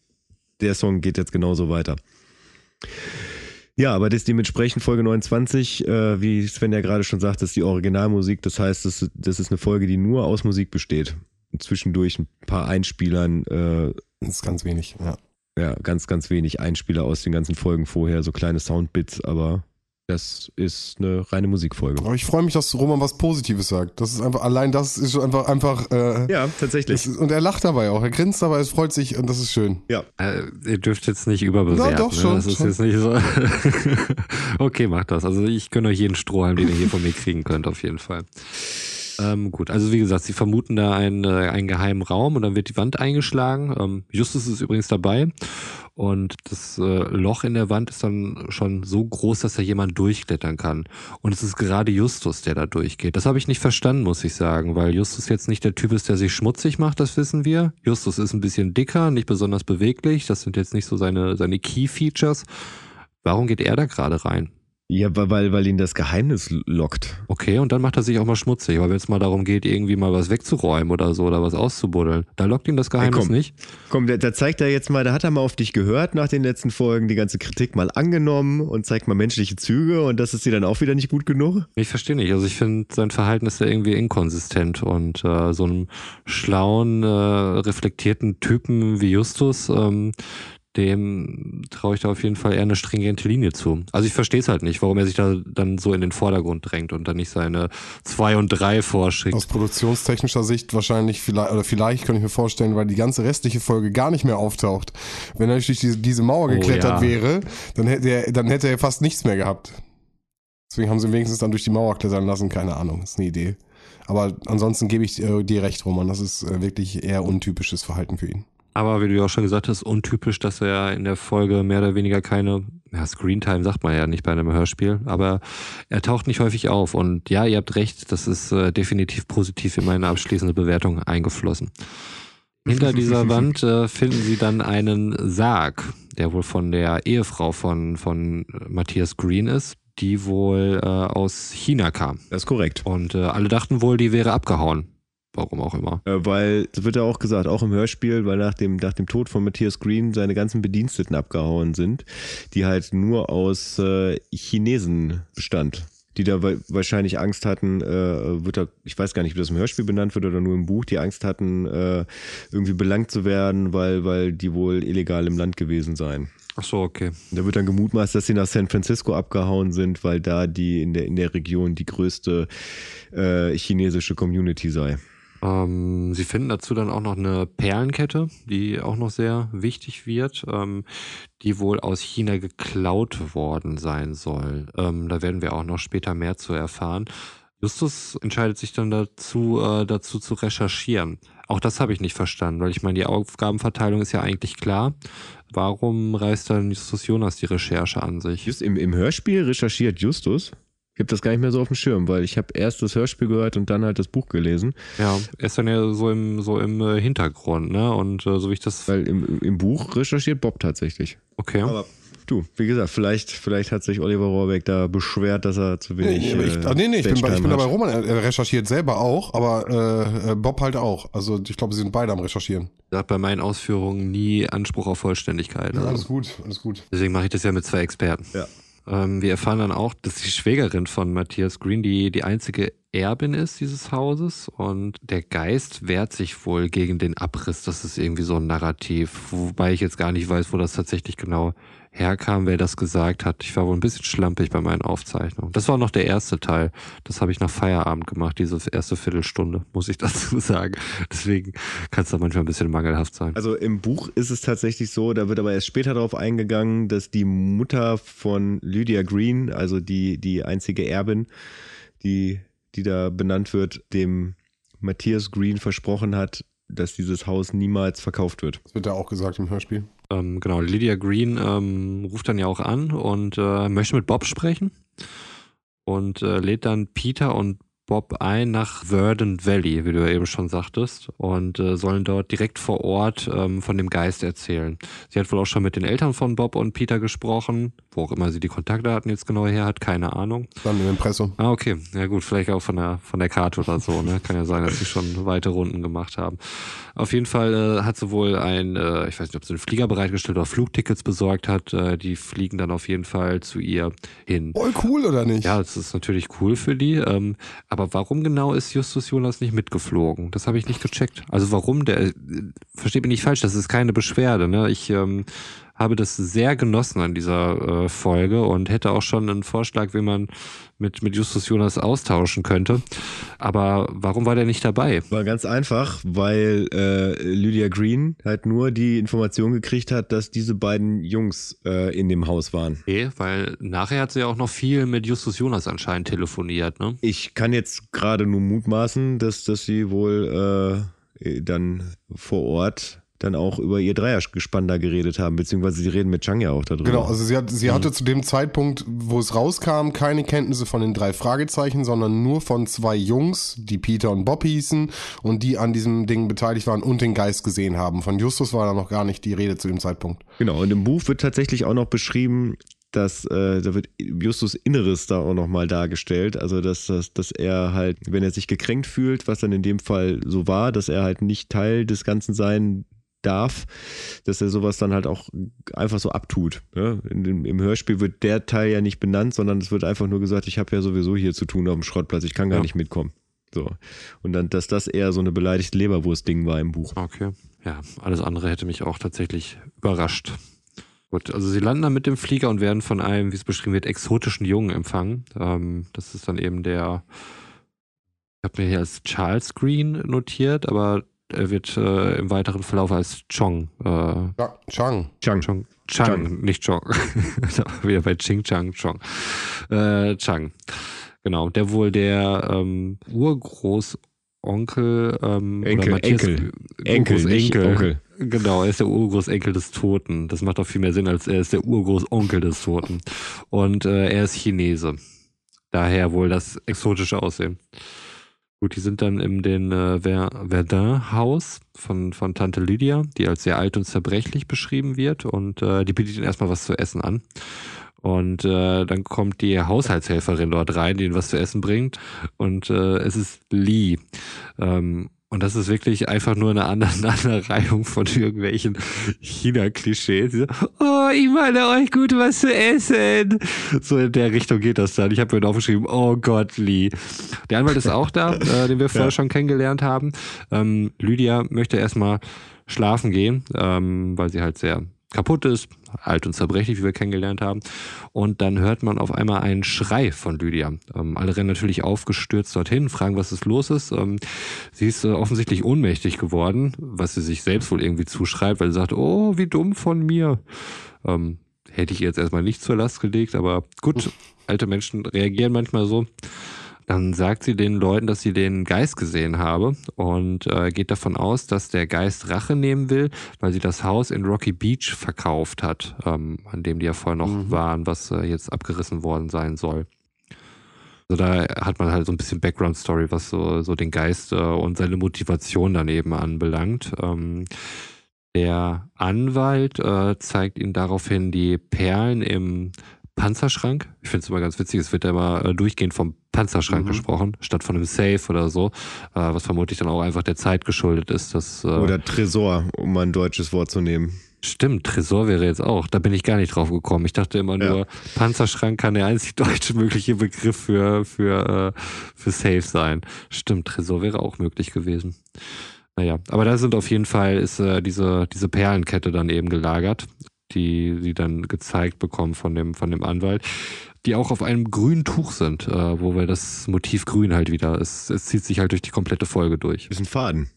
der Song geht jetzt genauso weiter. Ja, aber das ist dementsprechend Folge 29, äh, wie Sven ja gerade schon sagt, ist die Originalmusik. Das heißt, das, das ist eine Folge, die nur aus Musik besteht. Und zwischendurch ein paar Einspielern, äh, Das ist ganz wenig, ja. ja, ganz, ganz wenig Einspieler aus den ganzen Folgen vorher, so kleine Soundbits, aber das ist eine reine Musikfolge. Aber ich freue mich, dass Roman was Positives sagt. Das ist einfach, allein das ist schon einfach, einfach, äh, Ja, tatsächlich. ist, und er lacht dabei auch. Er grinst dabei, es freut sich und das ist schön. Ja, Äh, ihr dürft jetzt nicht überbewerten. Na, doch, schon, ne? Das ist schon. jetzt nicht so. okay, macht das. Also ich gönne euch jeden Strohhalm, den ihr hier von mir kriegen könnt, auf jeden Fall. Ähm, gut, also wie gesagt, sie vermuten da einen, äh, einen geheimen Raum und dann wird die Wand eingeschlagen. Ähm, Justus ist übrigens dabei und das äh, Loch in der Wand ist dann schon so groß, dass da jemand durchklettern kann. Und es ist gerade Justus, der da durchgeht. Das habe ich nicht verstanden, muss ich sagen, weil Justus jetzt nicht der Typ ist, der sich schmutzig macht, das wissen wir. Justus ist ein bisschen dicker, nicht besonders beweglich. Das sind jetzt nicht so seine, seine Key-Features. Warum geht er da gerade rein? Ja weil, weil ihn das Geheimnis lockt. Okay, und dann macht er sich auch mal schmutzig. Aber wenn es mal darum geht, irgendwie mal was wegzuräumen oder so oder was auszubuddeln, da lockt ihn das Geheimnis komm. nicht. Komm, da, da zeigt er jetzt mal, da hat er mal auf dich gehört nach den letzten Folgen, die ganze Kritik mal angenommen und zeigt mal menschliche Züge und das ist dir dann auch wieder nicht gut genug? Ich verstehe nicht. Also ich finde, sein Verhalten ist ja irgendwie inkonsistent und äh, so einem schlauen, äh, reflektierten Typen wie Justus, ähm, dem traue ich da auf jeden Fall eher eine stringente Linie zu. Also ich verstehe es halt nicht, warum er sich da dann so in den Vordergrund drängt und dann nicht seine zwei und drei vorschickt. Aus produktionstechnischer Sicht wahrscheinlich, vielleicht, oder vielleicht kann ich mir vorstellen, weil die ganze restliche Folge gar nicht mehr auftaucht. Wenn er durch diese, diese Mauer Oh, geklettert ja. wäre, dann hätte, er, dann hätte er fast nichts mehr gehabt. Deswegen haben sie ihn wenigstens dann durch die Mauer klettern lassen, keine Ahnung, ist eine Idee. Aber ansonsten gebe ich äh, dir recht, Roman, das ist äh, wirklich eher untypisches Verhalten für ihn. Aber wie du ja auch schon gesagt hast, untypisch, dass er in der Folge mehr oder weniger keine, ja, Screentime sagt man ja nicht bei einem Hörspiel, aber er taucht nicht häufig auf. Und ja, ihr habt recht, das ist äh, definitiv positiv in meine abschließende Bewertung eingeflossen. Hinter dieser Wand äh, finden sie dann einen Sarg, der wohl von der Ehefrau von, von Matthias Green ist, die wohl äh, aus China kam. Das ist korrekt. Und äh, alle dachten wohl, die wäre abgehauen. Warum auch immer. Äh, weil, das wird ja auch gesagt, auch im Hörspiel, weil nach dem, nach dem Tod von Matthias Green seine ganzen Bediensteten abgehauen sind, die halt nur aus äh, Chinesen bestand. Die da wa- wahrscheinlich Angst hatten, äh, wird da, ich weiß gar nicht, wie das im Hörspiel benannt wird oder nur im Buch, die Angst hatten, äh, irgendwie belangt zu werden, weil, weil die wohl illegal im Land gewesen seien. Ach so, okay. Da wird dann gemutmaßt, dass sie nach San Francisco abgehauen sind, weil da die in der, in der Region die größte äh, chinesische Community sei. Ähm, sie finden dazu dann auch noch eine Perlenkette, die auch noch sehr wichtig wird, ähm, die wohl aus China geklaut worden sein soll. Ähm, da werden wir auch noch später mehr zu erfahren. Justus entscheidet sich dann dazu, äh, dazu zu recherchieren. Auch das habe ich nicht verstanden, weil ich meine, die Aufgabenverteilung ist ja eigentlich klar. Warum reißt dann Justus Jonas die Recherche an sich? Just im, im Hörspiel recherchiert Justus. Ich habe das gar nicht mehr so auf dem Schirm, weil ich habe erst das Hörspiel gehört und dann halt das Buch gelesen. Ja, er ist dann ja so im, so im äh, Hintergrund, ne? Und äh, so wie ich das. Weil im, im Buch recherchiert Bob tatsächlich. Okay. Aber du, wie gesagt, vielleicht, vielleicht hat sich Oliver Rohrbeck da beschwert, dass er zu wenig. Nee, ich, äh, nee, nee, ich bin, bei, ich bin dabei. Roman, er recherchiert selber auch, aber äh, äh, Bob halt auch. Also ich glaube, sie sind beide am Recherchieren. Ich habe bei meinen Ausführungen nie Anspruch auf Vollständigkeit. Also. alles gut, alles gut. Deswegen mache ich das ja mit zwei Experten. Ja. Ähm, wir erfahren dann auch, dass die Schwägerin von Matthias Green die, die einzige Erbin ist dieses Hauses und der Geist wehrt sich wohl gegen den Abriss. Das ist irgendwie so ein Narrativ, wobei ich jetzt gar nicht weiß, wo das tatsächlich genau herkam, wer das gesagt hat. Ich war wohl ein bisschen schlampig bei meinen Aufzeichnungen. Das war noch der erste Teil. Das habe ich nach Feierabend gemacht, diese erste Viertelstunde, muss ich dazu sagen. Deswegen kann es da manchmal ein bisschen mangelhaft sein. Also im Buch ist es tatsächlich so, da wird aber erst später darauf eingegangen, dass die Mutter von Lydia Green, also die, die einzige Erbin, die, die da benannt wird, dem Matthias Green versprochen hat, dass dieses Haus niemals verkauft wird. Das wird ja auch gesagt im Hörspiel. Ähm, genau, Lydia Green ähm, ruft dann ja auch an und äh, möchte mit Bob sprechen und äh, lädt dann Peter und Bob ein nach Verdant Valley, wie du ja eben schon sagtest, und äh, sollen dort direkt vor Ort ähm, von dem Geist erzählen. Sie hat wohl auch schon mit den Eltern von Bob und Peter gesprochen, wo auch immer sie die Kontaktdaten jetzt genau her hat, keine Ahnung. Dann im Impressum. Ah, okay. Ja gut, vielleicht auch von der von der Karte oder so, ne? Kann ja sein, dass sie schon weite Runden gemacht haben. Auf jeden Fall äh, hat sie wohl ein, äh, ich weiß nicht, ob sie einen Flieger bereitgestellt oder Flugtickets besorgt hat. Äh, die fliegen dann auf jeden Fall zu ihr hin. Voll cool, oder nicht? Ja, das ist natürlich cool für die. Ähm, aber warum genau ist Justus Jonas nicht mitgeflogen? Das habe ich nicht gecheckt. Also warum der, äh, versteht mich nicht falsch, das ist keine Beschwerde. Ne? Ich ähm, habe das sehr genossen an dieser äh, Folge und hätte auch schon einen Vorschlag, wie man mit, mit Justus Jonas austauschen könnte. Aber warum war der nicht dabei? War ganz einfach, weil äh, Lydia Green halt nur die Information gekriegt hat, dass diese beiden Jungs äh, in dem Haus waren. Okay, weil nachher hat sie ja auch noch viel mit Justus Jonas anscheinend telefoniert, ne? Ich kann jetzt gerade nur mutmaßen, dass, dass sie wohl äh, dann vor Ort dann auch über ihr Dreiergespann da geredet haben, beziehungsweise sie reden mit Chang ja auch darüber. Genau, also sie, hat, sie hatte zu dem Zeitpunkt, wo es rauskam, keine Kenntnisse von den drei Fragezeichen, sondern nur von zwei Jungs, die Peter und Bob hießen und die an diesem Ding beteiligt waren und den Geist gesehen haben. Von Justus war da noch gar nicht die Rede zu dem Zeitpunkt. Genau, und im Buch wird tatsächlich auch noch beschrieben, dass äh, da wird Justus Inneres da auch nochmal dargestellt. Also dass, dass, dass er halt, wenn er sich gekränkt fühlt, was dann in dem Fall so war, dass er halt nicht Teil des Ganzen sein darf, dass er sowas dann halt auch einfach so abtut. In dem, Im Hörspiel wird der Teil ja nicht benannt, sondern es wird einfach nur gesagt, ich habe ja sowieso hier zu tun auf dem Schrottplatz, ich kann gar Ja. nicht mitkommen. So. Und dann, dass das eher so eine beleidigte Leberwurst-Ding war im Buch. Okay. Ja, alles andere hätte mich auch tatsächlich überrascht. Gut, also sie landen dann mit dem Flieger und werden von einem, wie es beschrieben wird, exotischen Jungen empfangen. Ähm, das ist dann eben der, ich habe mir hier als Charles Green notiert, aber er wird äh, im weiteren Verlauf als Chong, äh, Ja, Chang. Chang. Chong, Chang, Chang. nicht Chong. Da war Wieder bei Ching Chang Chong. Äh, Chang. Genau, der wohl der ähm, Urgroßonkel ähm, Enkel, oder Matthias, Enkel. Enkel, nicht Urgroßenkel. Onkel. Genau, er ist der Urgroßenkel des Toten. Das macht auch viel mehr Sinn, als er ist der Urgroßonkel des Toten. Und äh, er ist Chinese. Daher wohl das exotische Aussehen. Gut, die sind dann in den äh, Ver Verdun-Haus von, von Tante Lydia, die als sehr alt und zerbrechlich beschrieben wird. Und äh, die bietet ihnen erstmal was zu essen an. Und äh, dann kommt die Haushaltshelferin dort rein, die ihnen was zu essen bringt. Und äh, es ist Lee. Ähm, und das ist wirklich einfach nur eine Aneinanderreihung von irgendwelchen China-Klischees. Oh, ich meine euch gut was zu essen. So in der Richtung geht das dann. Ich habe mir aufgeschrieben, oh Gott, Lee. Der Anwalt ist auch da, äh, den wir vorher Ja. schon kennengelernt haben. Ähm, Lydia möchte erstmal schlafen gehen, ähm, weil sie halt sehr kaputt ist, alt und zerbrechlich, wie wir kennengelernt haben. Und dann hört man auf einmal einen Schrei von Lydia. Ähm, alle rennen natürlich aufgestürzt dorthin, fragen, was es los ist. Ähm, sie ist äh, offensichtlich ohnmächtig geworden, was sie sich selbst wohl irgendwie zuschreibt, weil sie sagt, oh, wie dumm von mir. Ähm, hätte ich jetzt erstmal nicht zur Last gelegt, aber gut, alte Menschen reagieren manchmal so. Dann sagt sie den Leuten, dass sie den Geist gesehen habe und äh, geht davon aus, dass der Geist Rache nehmen will, weil sie das Haus in Rocky Beach verkauft hat, ähm, an dem die ja vorher noch mhm. waren, was äh, jetzt abgerissen worden sein soll. Also da hat man halt so ein bisschen Background-Story, was so, so den Geist äh, und seine Motivation daneben anbelangt. Ähm, der Anwalt äh, zeigt ihm daraufhin die Perlen im Panzerschrank. Ich finde es immer ganz witzig, es wird ja immer äh, durchgehend vom Panzerschrank mhm. gesprochen, statt von einem Safe oder so, äh, was vermutlich dann auch einfach der Zeit geschuldet ist. Dass, äh, oder Tresor, um mal ein deutsches Wort zu nehmen. Stimmt, Tresor wäre jetzt auch. Da bin ich gar nicht drauf gekommen. Ich dachte immer nur, ja. Panzerschrank kann der einzig deutsche mögliche Begriff für, für, äh, für Safe sein. Stimmt, Tresor wäre auch möglich gewesen. Naja, aber da sind auf jeden Fall ist äh, diese, diese Perlenkette dann eben gelagert die sie dann gezeigt bekommen von dem, von dem Anwalt, die auch auf einem grünen Tuch sind, äh, wo wir das Motiv grün halt wieder, es, es zieht sich halt durch die komplette Folge durch. Ist ein Faden.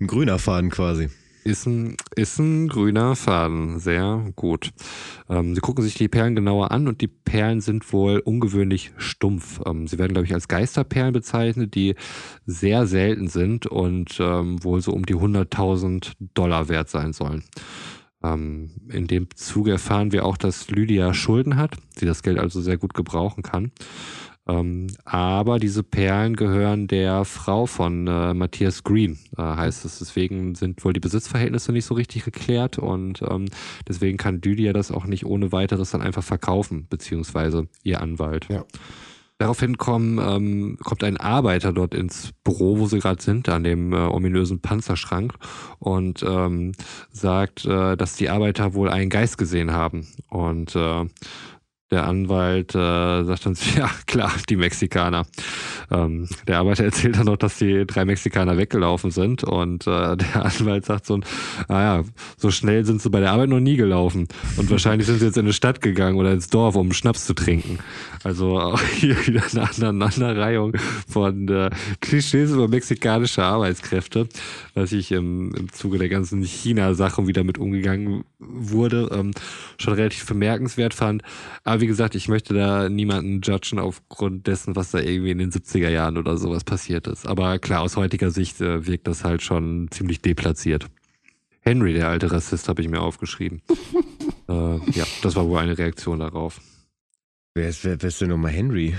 Ein grüner Faden quasi. Ist ein, ist ein grüner Faden. Sehr gut. Ähm, sie gucken sich die Perlen genauer an und die Perlen sind wohl ungewöhnlich stumpf. Ähm, sie werden, glaube ich, als Geisterperlen bezeichnet, die sehr selten sind und ähm, wohl so um die 100.000 Dollar wert sein sollen. Ähm, in dem Zuge erfahren wir auch, dass Lydia Schulden hat, sie das Geld also sehr gut gebrauchen kann. Ähm, aber diese Perlen gehören der Frau von äh, Matthias Green, äh, heißt es. Deswegen sind wohl die Besitzverhältnisse nicht so richtig geklärt und ähm, deswegen kann Lydia das auch nicht ohne weiteres dann einfach verkaufen, beziehungsweise ihr Anwalt. Ja. Daraufhin kommen, ähm, kommt ein Arbeiter dort ins Büro, wo sie gerade sind, an dem äh, ominösen Panzerschrank und ähm, sagt, äh, dass die Arbeiter wohl einen Geist gesehen haben. Und äh, der Anwalt äh, sagt dann, ja klar, die Mexikaner. Ähm, der Arbeiter erzählt dann noch, dass die drei Mexikaner weggelaufen sind und äh, der Anwalt sagt so, naja, so schnell sind sie bei der Arbeit noch nie gelaufen und wahrscheinlich sind sie jetzt in eine Stadt gegangen oder ins Dorf, um Schnaps zu trinken. Also auch hier wieder eine Aneinanderreihung von äh, Klischees über mexikanische Arbeitskräfte, was ich im, im Zuge der ganzen China-Sachen wieder mit umgegangen wurde, ähm, schon relativ bemerkenswert fand. Aber wie gesagt, ich möchte da niemanden judgen aufgrund dessen, was da irgendwie in den 70er Jahren oder sowas passiert ist. Aber klar, aus heutiger Sicht äh, wirkt das halt schon ziemlich deplatziert. Henry, der alte Rassist, habe ich mir aufgeschrieben. äh, ja, das war wohl eine Reaktion darauf. Wer ist, wer, wer ist denn nochmal Henry?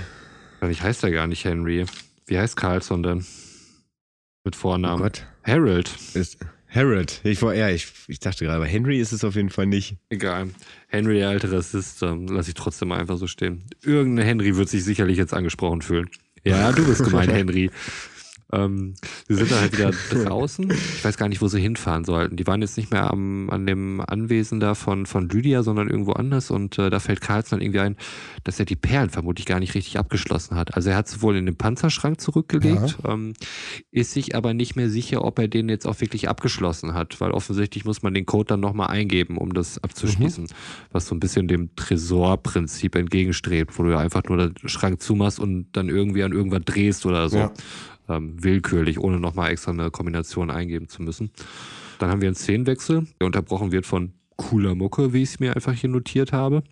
Ich heißt ja gar nicht Henry. Wie heißt Carlson denn? Mit Vornamen. Oh Gott. Harold. Ist, Harold. Ich war, ja, ich, ich dachte gerade, aber Henry ist es auf jeden Fall nicht. Egal. Henry, der alte Rassist, ähm, lasse ich trotzdem einfach so stehen. Irgendein Henry wird sich sicherlich jetzt angesprochen fühlen. Ja, du bist gemeint, Henry. Ähm, sie sind dann halt wieder draußen. Ich weiß gar nicht, wo sie hinfahren sollten. Die waren jetzt nicht mehr am, an dem Anwesen da von, von Lydia, sondern irgendwo anders. Und äh, da fällt Carlson dann irgendwie ein, dass er die Perlen vermutlich gar nicht richtig abgeschlossen hat. Also er hat sie wohl in den Panzerschrank zurückgelegt, ja. ähm, ist sich aber nicht mehr sicher, ob er den jetzt auch wirklich abgeschlossen hat, weil offensichtlich muss man den Code dann nochmal eingeben, um das abzuschließen. Mhm. Was so ein bisschen dem Tresorprinzip entgegenstrebt, wo du ja einfach nur den Schrank zumachst und dann irgendwie an irgendwas drehst oder so. Ja ähm, willkürlich, ohne nochmal extra eine Kombination eingeben zu müssen. Dann haben wir einen Szenenwechsel, der unterbrochen wird von cooler Mucke, wie ich es mir einfach hier notiert habe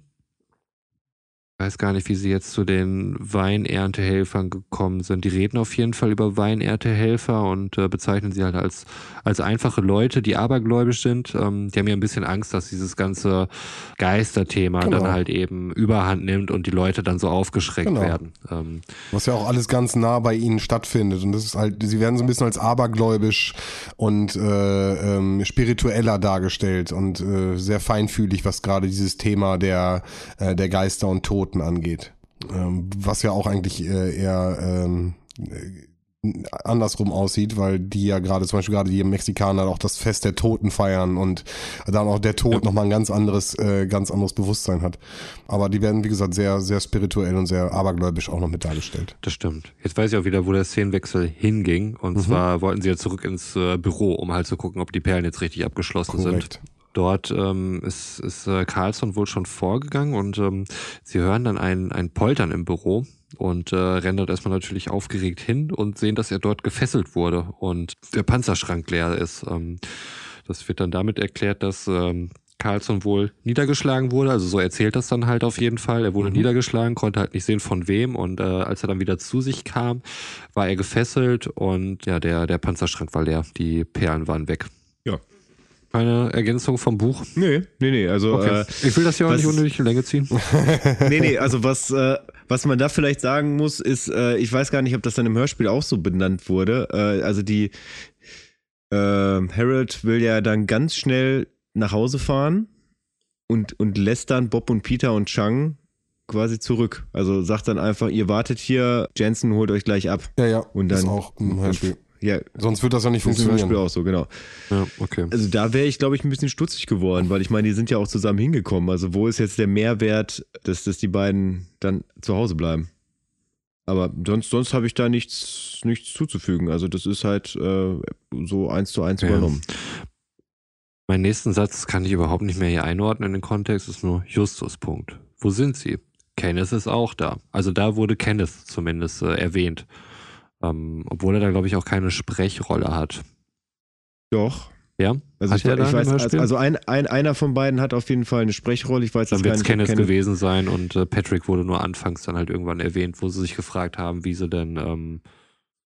weiß gar nicht, wie sie jetzt zu den Weinerntehelfern gekommen sind. Die reden auf jeden Fall über Weinerntehelfer und äh, bezeichnen sie halt als, als einfache Leute, die abergläubisch sind. Ähm, die haben ja ein bisschen Angst, dass dieses ganze Geisterthema genau. dann halt eben überhand nimmt und die Leute dann so aufgeschreckt genau. werden. Ähm, Was ja auch alles ganz nah bei ihnen stattfindet. Und das ist halt, sie werden so ein bisschen als abergläubisch und äh, ähm, spiritueller dargestellt und äh, sehr feinfühlig, was gerade dieses Thema der, äh, der Geister und Tod Toten angeht. Ähm, was ja auch eigentlich äh, eher ähm, andersrum aussieht, weil die ja gerade, zum Beispiel gerade die Mexikaner auch das Fest der Toten feiern und dann auch der Tod ja. nochmal ein ganz anderes, äh, ganz anderes Bewusstsein hat. Aber die werden, wie gesagt, sehr, sehr spirituell und sehr abergläubisch auch noch mit dargestellt. Das stimmt. Jetzt weiß ich auch wieder, wo der Szenenwechsel hinging. Und mhm. zwar wollten sie ja zurück ins äh, Büro, um halt zu gucken, ob die Perlen jetzt richtig abgeschlossen Korrekt. sind. Dort ähm, ist, ist äh, Carlson wohl schon vorgegangen und ähm, sie hören dann ein, ein Poltern im Büro und äh, rennen dort erstmal natürlich aufgeregt hin und sehen, dass er dort gefesselt wurde und der Panzerschrank leer ist. Ähm, das wird dann damit erklärt, dass ähm, Carlson wohl niedergeschlagen wurde. Also so erzählt das dann halt auf jeden Fall. Er wurde mhm. niedergeschlagen, konnte halt nicht sehen von wem. Und äh, als er dann wieder zu sich kam, war er gefesselt und ja, der, der Panzerschrank war leer. Die Perlen waren weg. Ja. Keine Ergänzung vom Buch? Nee, nee, nee. Also, okay. äh, ich will das ja auch nicht unnötig in Länge ziehen. nee, nee, also was, äh, was man da vielleicht sagen muss, ist, äh, ich weiß gar nicht, ob das dann im Hörspiel auch so benannt wurde. Äh, also die äh, Harold will ja dann ganz schnell nach Hause fahren und, und lässt dann Bob und Peter und Chang quasi zurück. Also sagt dann einfach, ihr wartet hier, Jensen holt euch gleich ab. Ja, ja. Und dann, ist auch ein Hörspiel. Ja, Sonst wird das ja nicht funktionieren. Zum Beispiel auch so, genau. Ja, okay. Also da wäre ich, glaube ich, ein bisschen stutzig geworden, weil ich meine, die sind ja auch zusammen hingekommen. Also wo ist jetzt der Mehrwert, dass, dass die beiden dann zu Hause bleiben? Aber sonst, sonst habe ich da nichts, nichts zuzufügen. Also das ist halt äh, so eins zu eins ja. übernommen. Meinen nächsten Satz kann ich überhaupt nicht mehr hier einordnen in den Kontext, ist nur Justus, Punkt. Wo sind sie? Kenneth ist auch da. Also da wurde Kenneth zumindest äh, erwähnt. Ähm, obwohl er da, glaube ich, auch keine Sprechrolle hat. Doch. Ja? Also hat ich, ich weiß, also, also ein, ein, einer von beiden hat auf jeden Fall eine Sprechrolle. Ich weiß dann wird es Kenneth, gewesen sein und äh, Patrick wurde nur anfangs dann halt irgendwann erwähnt, wo sie sich gefragt haben, wie sie denn ähm,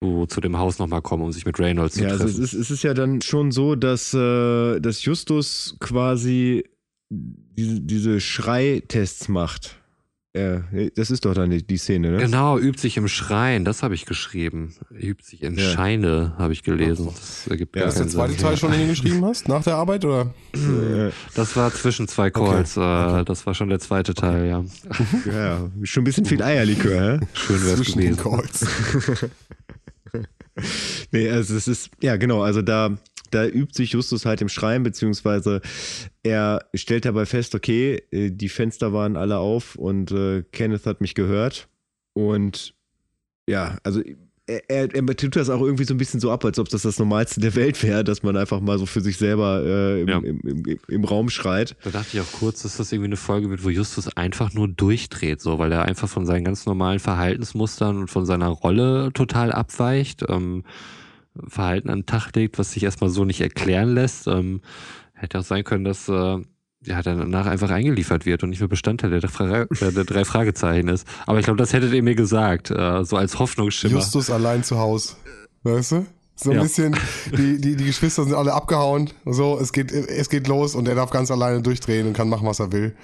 so zu dem Haus nochmal kommen, um sich mit Reynolds zu ja, treffen. Ja, also es ist, es ist ja dann schon so, dass, äh, dass Justus quasi diese, diese Schreitests macht. Ja, das ist doch dann die, die, Szene, ne? Genau, übt sich im Schrein, das habe ich geschrieben. Übt sich in ja. Scheine, habe ich gelesen. Das ergibt ja, ist der zweite Teil schon, den du geschrieben hast, nach der Arbeit, oder? Das war zwischen zwei Calls, okay. Äh, okay. das war schon der zweite Teil, ja. Ja, schon ein bisschen viel Eierlikör, hä? Schön wär's zwischen gewesen. Den Calls. nee, also es ist, ja genau, also da, da übt sich Justus halt im Schreien, beziehungsweise er stellt dabei fest, okay, äh, die Fenster waren alle auf und äh, Kenneth hat mich gehört. Und ja, also er, er, er, tut das auch irgendwie so ein bisschen so ab, als ob das das Normalste der Welt wäre, dass man einfach mal so für sich selber äh, im, ja. im, im, im, Raum schreit. Da dachte ich auch kurz, dass das irgendwie eine Folge wird, wo Justus einfach nur durchdreht, so, weil er einfach von seinen ganz normalen Verhaltensmustern und von seiner Rolle total abweicht. Ähm, Verhalten an den Tag legt, was sich erstmal so nicht erklären lässt. Ähm, hätte auch sein können, dass äh, ja, danach einfach eingeliefert wird und nicht mehr Bestandteil der, Fra der drei Fragezeichen ist. Aber ich glaube, das hättet ihr mir gesagt, äh, so als Hoffnungsschimmer. Justus allein zu Hause, weißt du? So ein ja. bisschen, die, die, die Geschwister sind alle abgehauen, so, es geht, es geht los und er darf ganz alleine durchdrehen und kann machen, was er will.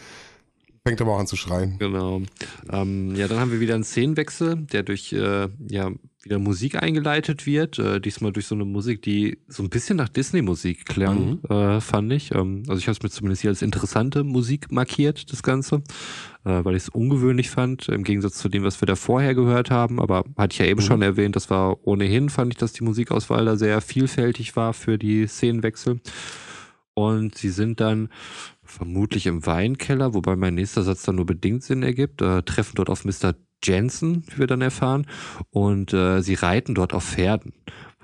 Fängt aber auch an zu schreien. Genau. Ähm, ja, dann haben wir wieder einen Szenenwechsel, der durch äh, ja, wieder Musik eingeleitet wird. Äh, diesmal durch so eine Musik, die so ein bisschen nach Disney-Musik klang, mhm. äh, fand ich. Ähm, also ich habe es mir zumindest hier als interessante Musik markiert, das Ganze, äh, weil ich es ungewöhnlich fand, im Gegensatz zu dem, was wir da vorher gehört haben. Aber hatte ich ja eben mhm. schon erwähnt, das war ohnehin, fand ich, dass die Musikauswahl da sehr vielfältig war für die Szenenwechsel. Und sie sind dann vermutlich im Weinkeller, wobei mein nächster Satz dann nur bedingt Sinn ergibt, äh, treffen dort auf Mr. Jensen, wie wir dann erfahren, und äh, sie reiten dort auf Pferden.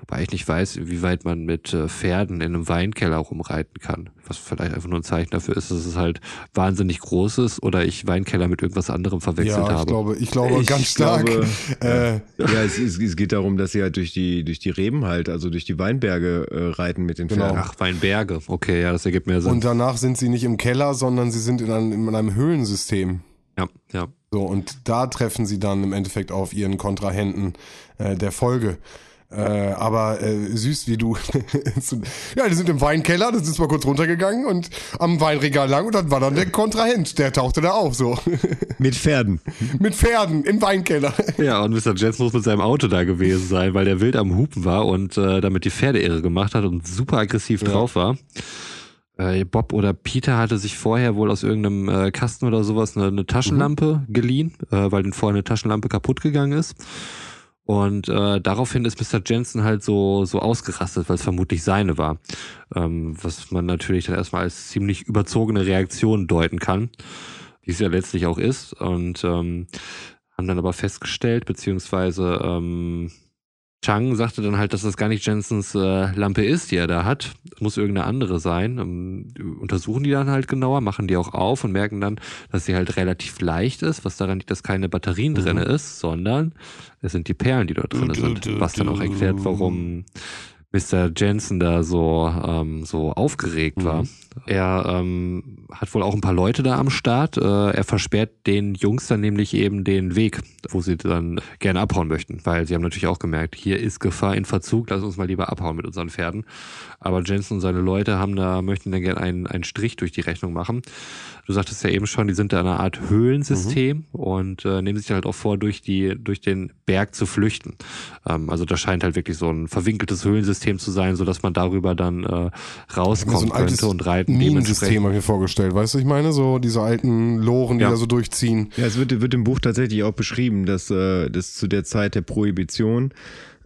Wobei ich nicht weiß, wie weit man mit äh, Pferden in einem Weinkeller rumreiten kann. Was vielleicht einfach nur ein Zeichen dafür ist, dass es halt wahnsinnig groß ist oder ich Weinkeller mit irgendwas anderem verwechselt ja, ich habe. Glaube, ich glaube ich ganz stark. Glaube, äh, ja, es, es, geht darum, dass sie halt durch die, durch die Reben halt, also durch die Weinberge äh, reiten mit den genau. Pferden. Ach, Weinberge. Okay, ja, das ergibt mehr Sinn. Und danach sind sie nicht im Keller, sondern sie sind in einem, in einem Höhlensystem. Ja, ja. So, und da treffen sie dann im Endeffekt auf ihren Kontrahenten äh, der Folge. Äh, aber äh, süß wie du. ja, die sind im Weinkeller, das ist mal kurz runtergegangen und am Weinregal lang und dann war dann der Kontrahent, der tauchte da auf so. Mit Pferden. mit Pferden im Weinkeller. Ja, und Mr. Jets muss mit seinem Auto da gewesen sein, weil der wild am Hupen war und äh, damit die Pferde irre gemacht hat und super aggressiv ja. drauf war. Äh, Bob oder Peter hatte sich vorher wohl aus irgendeinem äh, Kasten oder sowas eine, eine Taschenlampe mhm. geliehen, äh, weil den vorher eine Taschenlampe kaputt gegangen ist. Und äh, daraufhin ist Mr. Jensen halt so, so ausgerastet, weil es vermutlich seine war. Ähm, was man natürlich dann erstmal als ziemlich überzogene Reaktion deuten kann, wie es ja letztlich auch ist. Und ähm, haben dann aber festgestellt, beziehungsweise ähm, Chang sagte dann halt, dass das gar nicht Jensens äh, Lampe ist, die er da hat. Das muss irgendeine andere sein. Ähm, untersuchen die dann halt genauer, machen die auch auf und merken dann, dass sie halt relativ leicht ist, was daran liegt, dass keine Batterien mhm. drin ist, sondern es sind die Perlen, die dort drin sind. Was dann auch erklärt, warum Mr. Jensen da so, ähm, so aufgeregt war. Mhm. Er ähm, hat wohl auch ein paar Leute da am Start. Äh, er versperrt den Jungs dann nämlich eben den Weg, wo sie dann gerne abhauen möchten, weil sie haben natürlich auch gemerkt, hier ist Gefahr in Verzug, lass uns mal lieber abhauen mit unseren Pferden. Aber Jensen und seine Leute haben da, möchten dann gerne einen, einen Strich durch die Rechnung machen. Du sagtest ja eben schon, die sind da eine Art Höhlensystem mhm. und äh, nehmen sich halt auch vor, durch die, durch den Berg zu flüchten. Ähm, also das scheint halt wirklich so ein verwinkeltes Höhlensystem zu sein, so dass man darüber dann äh, rauskommen so könnte und reiten. Minensystem habe ich mir vorgestellt, weißt du, ich meine, so diese alten Loren, die ja. da so durchziehen. Ja, es wird, wird im Buch tatsächlich auch beschrieben, dass äh, das zu der Zeit der Prohibition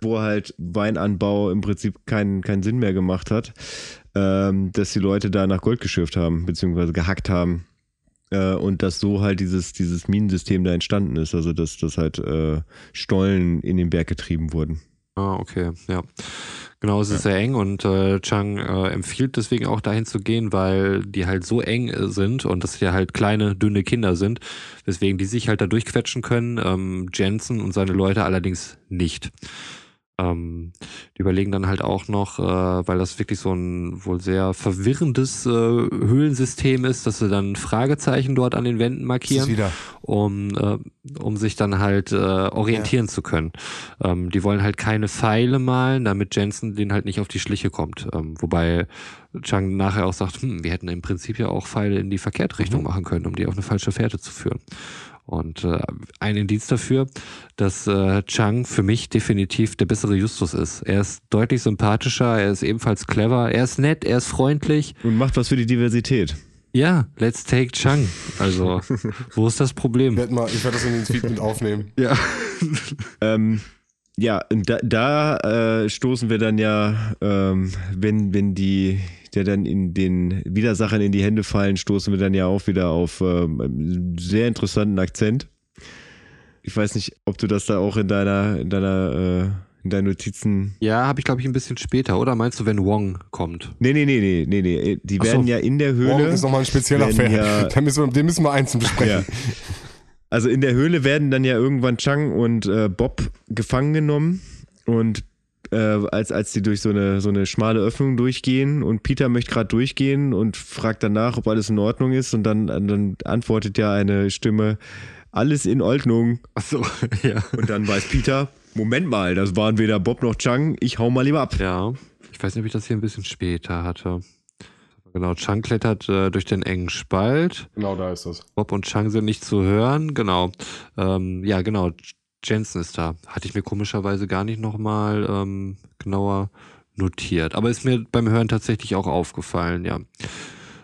wo halt Weinanbau im Prinzip keinen keinen Sinn mehr gemacht hat, ähm, dass die Leute da nach Gold geschürft haben, beziehungsweise gehackt haben. Äh, und dass so halt dieses, dieses Minensystem da entstanden ist, also dass, dass halt äh, Stollen in den Berg getrieben wurden. Ah, okay, ja. Genau, es ist ja. sehr eng und äh, Chang äh, empfiehlt deswegen auch dahin zu gehen, weil die halt so eng äh, sind und das ja halt kleine, dünne Kinder sind, weswegen die sich halt da durchquetschen können. Ähm, Jensen und seine Leute allerdings nicht. Ähm, die überlegen dann halt auch noch, äh, weil das wirklich so ein wohl sehr verwirrendes äh, Höhlensystem ist, dass sie dann Fragezeichen dort an den Wänden markieren, um, äh, um sich dann halt äh, orientieren ja. zu können. Ähm, die wollen halt keine Pfeile malen, damit Jensen den halt nicht auf die Schliche kommt. Ähm, wobei Chang nachher auch sagt, hm, wir hätten im Prinzip ja auch Pfeile in die verkehrte Richtung mhm. machen können, um die auf eine falsche Fährte zu führen. Und äh, ein Indiz dafür, dass äh, Chang für mich definitiv der bessere Justus ist. Er ist deutlich sympathischer, er ist ebenfalls clever, er ist nett, er ist freundlich. Und macht was für die Diversität. Ja, let's take Chang. Also, wo ist das Problem? Ich werde, mal, ich werde das in den Tweet mit aufnehmen. Ja. ähm, ja, da, da äh, stoßen wir dann ja, ähm, wenn, wenn die der dann in den Widersachern in die Hände fallen, stoßen wir dann ja auch wieder auf ähm, einen sehr interessanten Akzent. Ich weiß nicht, ob du das da auch in deiner, in deiner, äh, in deinen Notizen. Ja, habe ich glaube ich ein bisschen später, oder meinst du, wenn Wong kommt? Nee, nee, nee, nee, nee, nee. Die werden so. ja in der Höhle. Wong ist nochmal ein spezieller Fan. Ja, den, müssen wir, den müssen wir einzeln besprechen. Ja. Also in der Höhle werden dann ja irgendwann Chang und äh, Bob gefangen genommen und äh, als, als die durch so eine, so eine schmale Öffnung durchgehen und Peter möchte gerade durchgehen und fragt danach, ob alles in Ordnung ist und dann, dann antwortet ja eine Stimme, alles in Ordnung. Ach so, ja. Und dann weiß Peter, Moment mal, das waren weder Bob noch Chang, ich hau mal lieber ab. Ja, ich weiß nicht, ob ich das hier ein bisschen später hatte. Genau, Chang klettert äh, durch den engen Spalt. Genau, da ist das. Bob und Chang sind nicht zu hören, genau. Ähm, ja, genau. Jensen ist da. Hatte ich mir komischerweise gar nicht nochmal ähm, genauer notiert. Aber ist mir beim Hören tatsächlich auch aufgefallen, ja.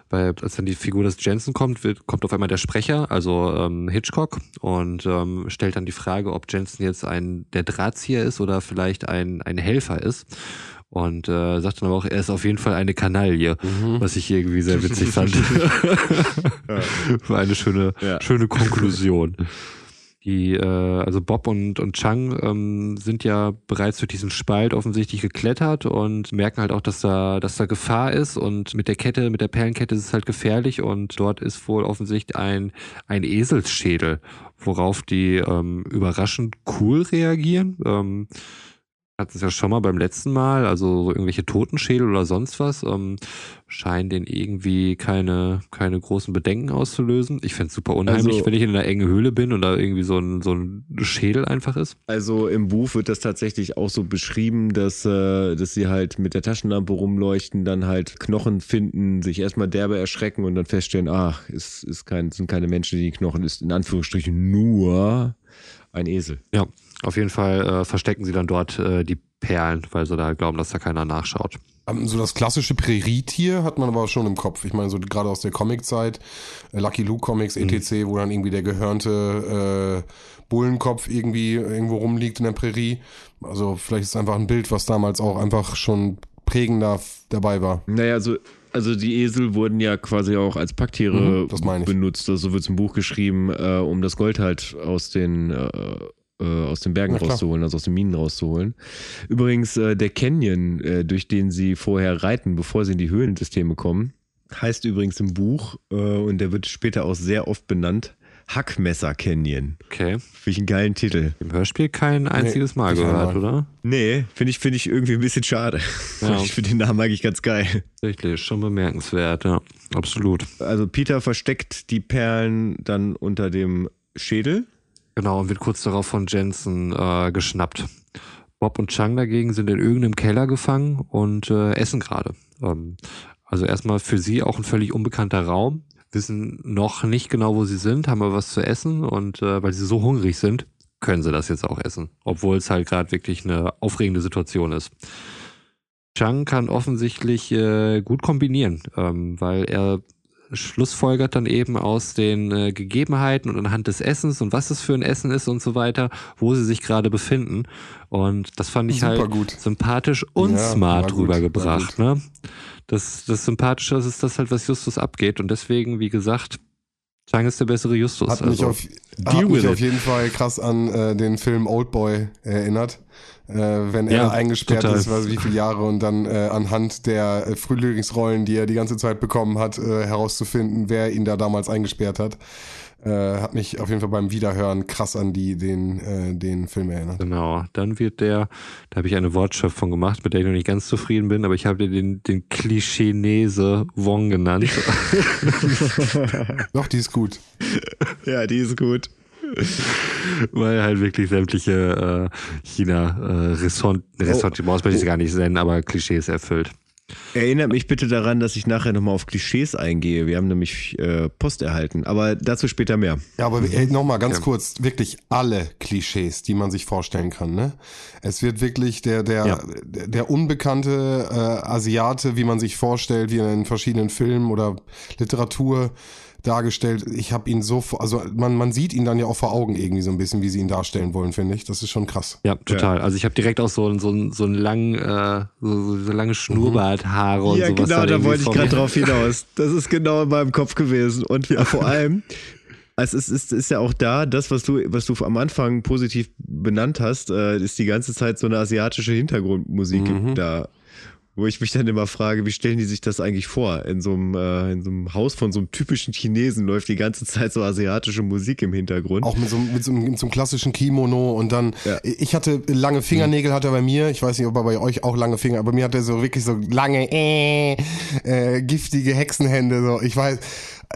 Weil als dann die Figur des Jensen kommt, wird, kommt auf einmal der Sprecher, also ähm, Hitchcock, und ähm, stellt dann die Frage, ob Jensen jetzt ein der Drahtzieher ist oder vielleicht ein, ein Helfer ist. Und äh, sagt dann aber auch, er ist auf jeden Fall eine Kanaille, mhm. was ich irgendwie sehr witzig fand. War eine schöne, ja. schöne Konklusion. Die, äh, also Bob und, und Chang ähm, sind ja bereits durch diesen Spalt offensichtlich geklettert und merken halt auch, dass da, dass da Gefahr ist und mit der Kette, mit der Perlenkette ist es halt gefährlich und dort ist wohl offensichtlich ein, ein Eselsschädel, worauf die ähm, überraschend cool reagieren. Ähm, hatten es ja schon mal beim letzten Mal, also so irgendwelche Totenschädel oder sonst was, ähm, scheinen den irgendwie keine, keine großen Bedenken auszulösen. Ich fände es super unheimlich, also, wenn ich in einer engen Höhle bin und da irgendwie so ein, so ein Schädel einfach ist. Also im Buch wird das tatsächlich auch so beschrieben, dass, äh, dass sie halt mit der Taschenlampe rumleuchten, dann halt Knochen finden, sich erstmal derbe erschrecken und dann feststellen, ach, es ist kein, sind keine Menschen, die Knochen ist in Anführungsstrichen nur ein Esel. Ja, auf jeden Fall äh, verstecken sie dann dort äh, die Perlen, weil sie da glauben, dass da keiner nachschaut. Ähm, so das klassische Prärietier hat man aber schon im Kopf. Ich meine, so gerade aus der Comiczeit, äh, Lucky Luke Comics, etc., mhm. wo dann irgendwie der gehörnte äh, Bullenkopf irgendwie irgendwo rumliegt in der Prärie. Also vielleicht ist es einfach ein Bild, was damals auch einfach schon prägender dabei war. Naja, also also die Esel wurden ja quasi auch als Packtiere mhm, benutzt. Also wird es im Buch geschrieben, äh, um das Gold halt aus den äh, äh, aus den Bergen rauszuholen, also aus den Minen rauszuholen. Übrigens, äh, der Canyon, äh, durch den sie vorher reiten, bevor sie in die Höhlensysteme kommen, heißt übrigens im Buch äh, und der wird später auch sehr oft benannt, Hackmesser Canyon. Okay. Finde ich einen geilen Titel. Im Hörspiel kein einziges Mal nicht gehört, oder? Nee, finde ich, finde ich irgendwie ein bisschen schade. Ja. Ich finde den Namen eigentlich ganz geil. Tatsächlich, schon bemerkenswert, ja. Absolut. Also Peter versteckt die Perlen dann unter dem Schädel. Genau, und wird kurz darauf von Jensen äh, geschnappt. Bob und Chang dagegen sind in irgendeinem Keller gefangen und äh, essen gerade. Ähm, also erstmal für sie auch ein völlig unbekannter Raum, wissen noch nicht genau, wo sie sind, haben aber was zu essen und äh, weil sie so hungrig sind, können sie das jetzt auch essen. Obwohl es halt gerade wirklich eine aufregende Situation ist. Chang kann offensichtlich äh, gut kombinieren, ähm, weil er schlussfolgert dann eben aus den äh, Gegebenheiten und anhand des Essens und was es für ein Essen ist und so weiter, wo sie sich gerade befinden. Und das fand ich Super halt gut. sympathisch und Ja, smart gut, rübergebracht. Ne? Das, das Sympathische ist das halt, was Justus abgeht. Und deswegen, wie gesagt, Chang ist der bessere Justus. Hat mich, also, auf, hat mich auf jeden Fall krass an äh, den Film Oldboy erinnert. Äh, wenn er Ja, eingesperrt total. ist, weiß ich wie viele Jahre und dann äh, anhand der äh, Frühlingsrollen, die er die ganze Zeit bekommen hat, äh, herauszufinden, wer ihn da damals eingesperrt hat. Äh, hat mich auf jeden Fall beim Wiederhören krass an die, den, äh, den Film erinnert. Genau, dann wird der, da habe ich eine Wortschöpfung gemacht, mit der ich noch nicht ganz zufrieden bin, aber ich habe den, den Klischeenese Wong genannt. Doch, die ist gut. Ja, die ist gut. weil halt wirklich sämtliche äh, China-Ressentiments, möchte ich sie gar nicht nennen, aber Klischees erfüllt. Erinnert mich bitte daran, dass ich nachher nochmal auf Klischees eingehe. Wir haben nämlich äh, Post erhalten, aber dazu später mehr. Ja, aber äh, nochmal ganz Ja. kurz, wirklich alle Klischees, die man sich vorstellen kann. Ne? Es wird wirklich der, der, Ja. der, der unbekannte äh, Asiate, wie man sich vorstellt, wie in verschiedenen Filmen oder Literatur dargestellt. Ich habe ihn so, vor- also man, man sieht ihn dann ja auch vor Augen irgendwie so ein bisschen, wie sie ihn darstellen wollen, finde ich. Das ist schon krass. Ja, total. Also ich habe direkt auch so, ein- so, ein- so ein lang, äh, so, so lange Schnurrbarthaare und ja, sowas. genau, dann da wollte ich gerade drauf hinaus. Das ist genau in meinem Kopf gewesen. Und vor allem, es ist, ist, ist ja auch da, das, was du, was du am Anfang positiv benannt hast, äh, ist die ganze Zeit so eine asiatische Hintergrundmusik Mhm. da. Wo ich mich dann immer frage, wie stellen die sich das eigentlich vor? In so einem, äh, in so einem Haus von so einem typischen Chinesen läuft die ganze Zeit so asiatische Musik im Hintergrund. Auch mit so, mit so, einem- mit so einem klassischen Kimono und dann, Ja. ich hatte lange Fingernägel, hat er bei mir, ich weiß nicht, ob er bei euch auch lange Finger, aber bei mir hat er so wirklich so lange, äh, äh, giftige Hexenhände, so, ich weiß,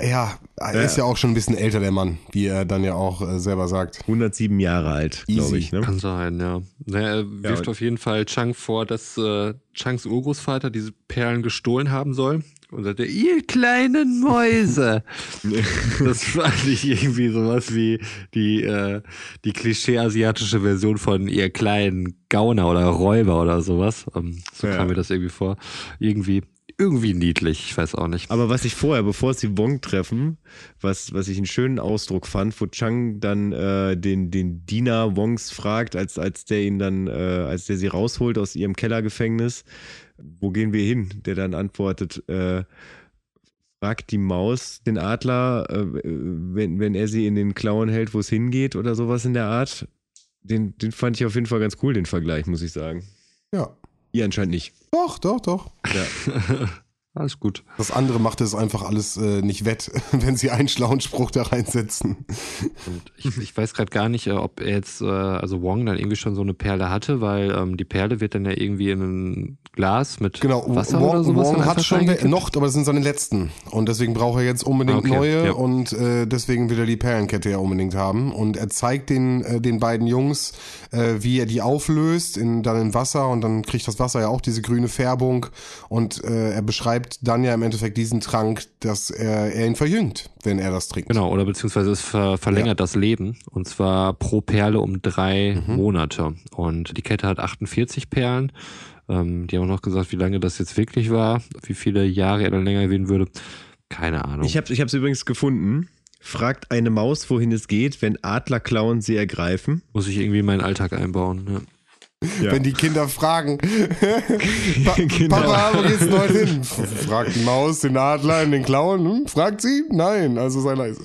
ja, er ist ja auch schon ein bisschen älter, der Mann, wie er dann ja auch äh, selber sagt. 107 Jahre alt, glaube ich. Ne? Kann sein, ja. Naja, er wirft und- auf jeden Fall Chang vor, dass äh, Changs Urgroßvater diese Perlen gestohlen haben soll. Und sagte, ihr kleinen Mäuse. das fand ich irgendwie sowas wie die, äh, die klischee-asiatische Version von ihr kleinen Gauner oder Räuber oder sowas. Ähm, so Ja. kam mir das irgendwie vor. Irgendwie, irgendwie niedlich, ich weiß auch nicht. Aber was ich vorher, bevor sie Wong treffen, was, was ich einen schönen Ausdruck fand, wo Chang dann äh, den, den Diener Wongs fragt, als, als der ihn dann, äh, als der sie rausholt aus ihrem Kellergefängnis, wo gehen wir hin? Der dann antwortet, äh, fragt die Maus den Adler, äh, wenn, wenn er sie in den Klauen hält, wo es hingeht oder sowas in der Art. Den, den fand ich auf jeden Fall ganz cool, den Vergleich, muss ich sagen. Ja. Ihr anscheinend nicht. Doch, doch, doch. Ja. Alles gut. Das andere macht es einfach alles äh, nicht wett, wenn sie einen schlauen Spruch da reinsetzen. Ich, ich weiß gerade gar nicht, äh, ob er jetzt, äh, also Wong dann irgendwie schon so eine Perle hatte, weil ähm, die Perle wird dann ja irgendwie in ein Glas mit Genau, Wasser Wong, oder sowas Wong hat schon noch, aber das sind seine letzten. Und deswegen braucht er jetzt unbedingt okay, neue ja. und äh, deswegen will er die Perlenkette ja unbedingt haben. Und er zeigt den, äh, den beiden Jungs, äh, wie er die auflöst, in, dann in Wasser und dann kriegt das Wasser ja auch diese grüne Färbung. Und äh, er beschreibt dann ja im Endeffekt diesen Trank, dass er, er ihn verjüngt, wenn er das trinkt. Genau, oder beziehungsweise es ver verlängert das Leben und zwar pro Perle um drei Mhm. Monate. Und die Kette hat 48 Perlen. Ähm, die haben auch noch gesagt, wie lange das jetzt wirklich war, wie viele Jahre er dann länger gewinnen würde. Keine Ahnung. Ich habe es übrigens gefunden. Fragt eine Maus, wohin es geht, wenn Adlerklauen sie ergreifen. Muss ich irgendwie in meinen Alltag einbauen. Ja. Ja. Wenn die Kinder fragen, pa Genau. Papa, wo geht's denn heute hin? Fragt die Maus den Adler in den Klauen. Hm? Fragt sie? Nein, also sei leise.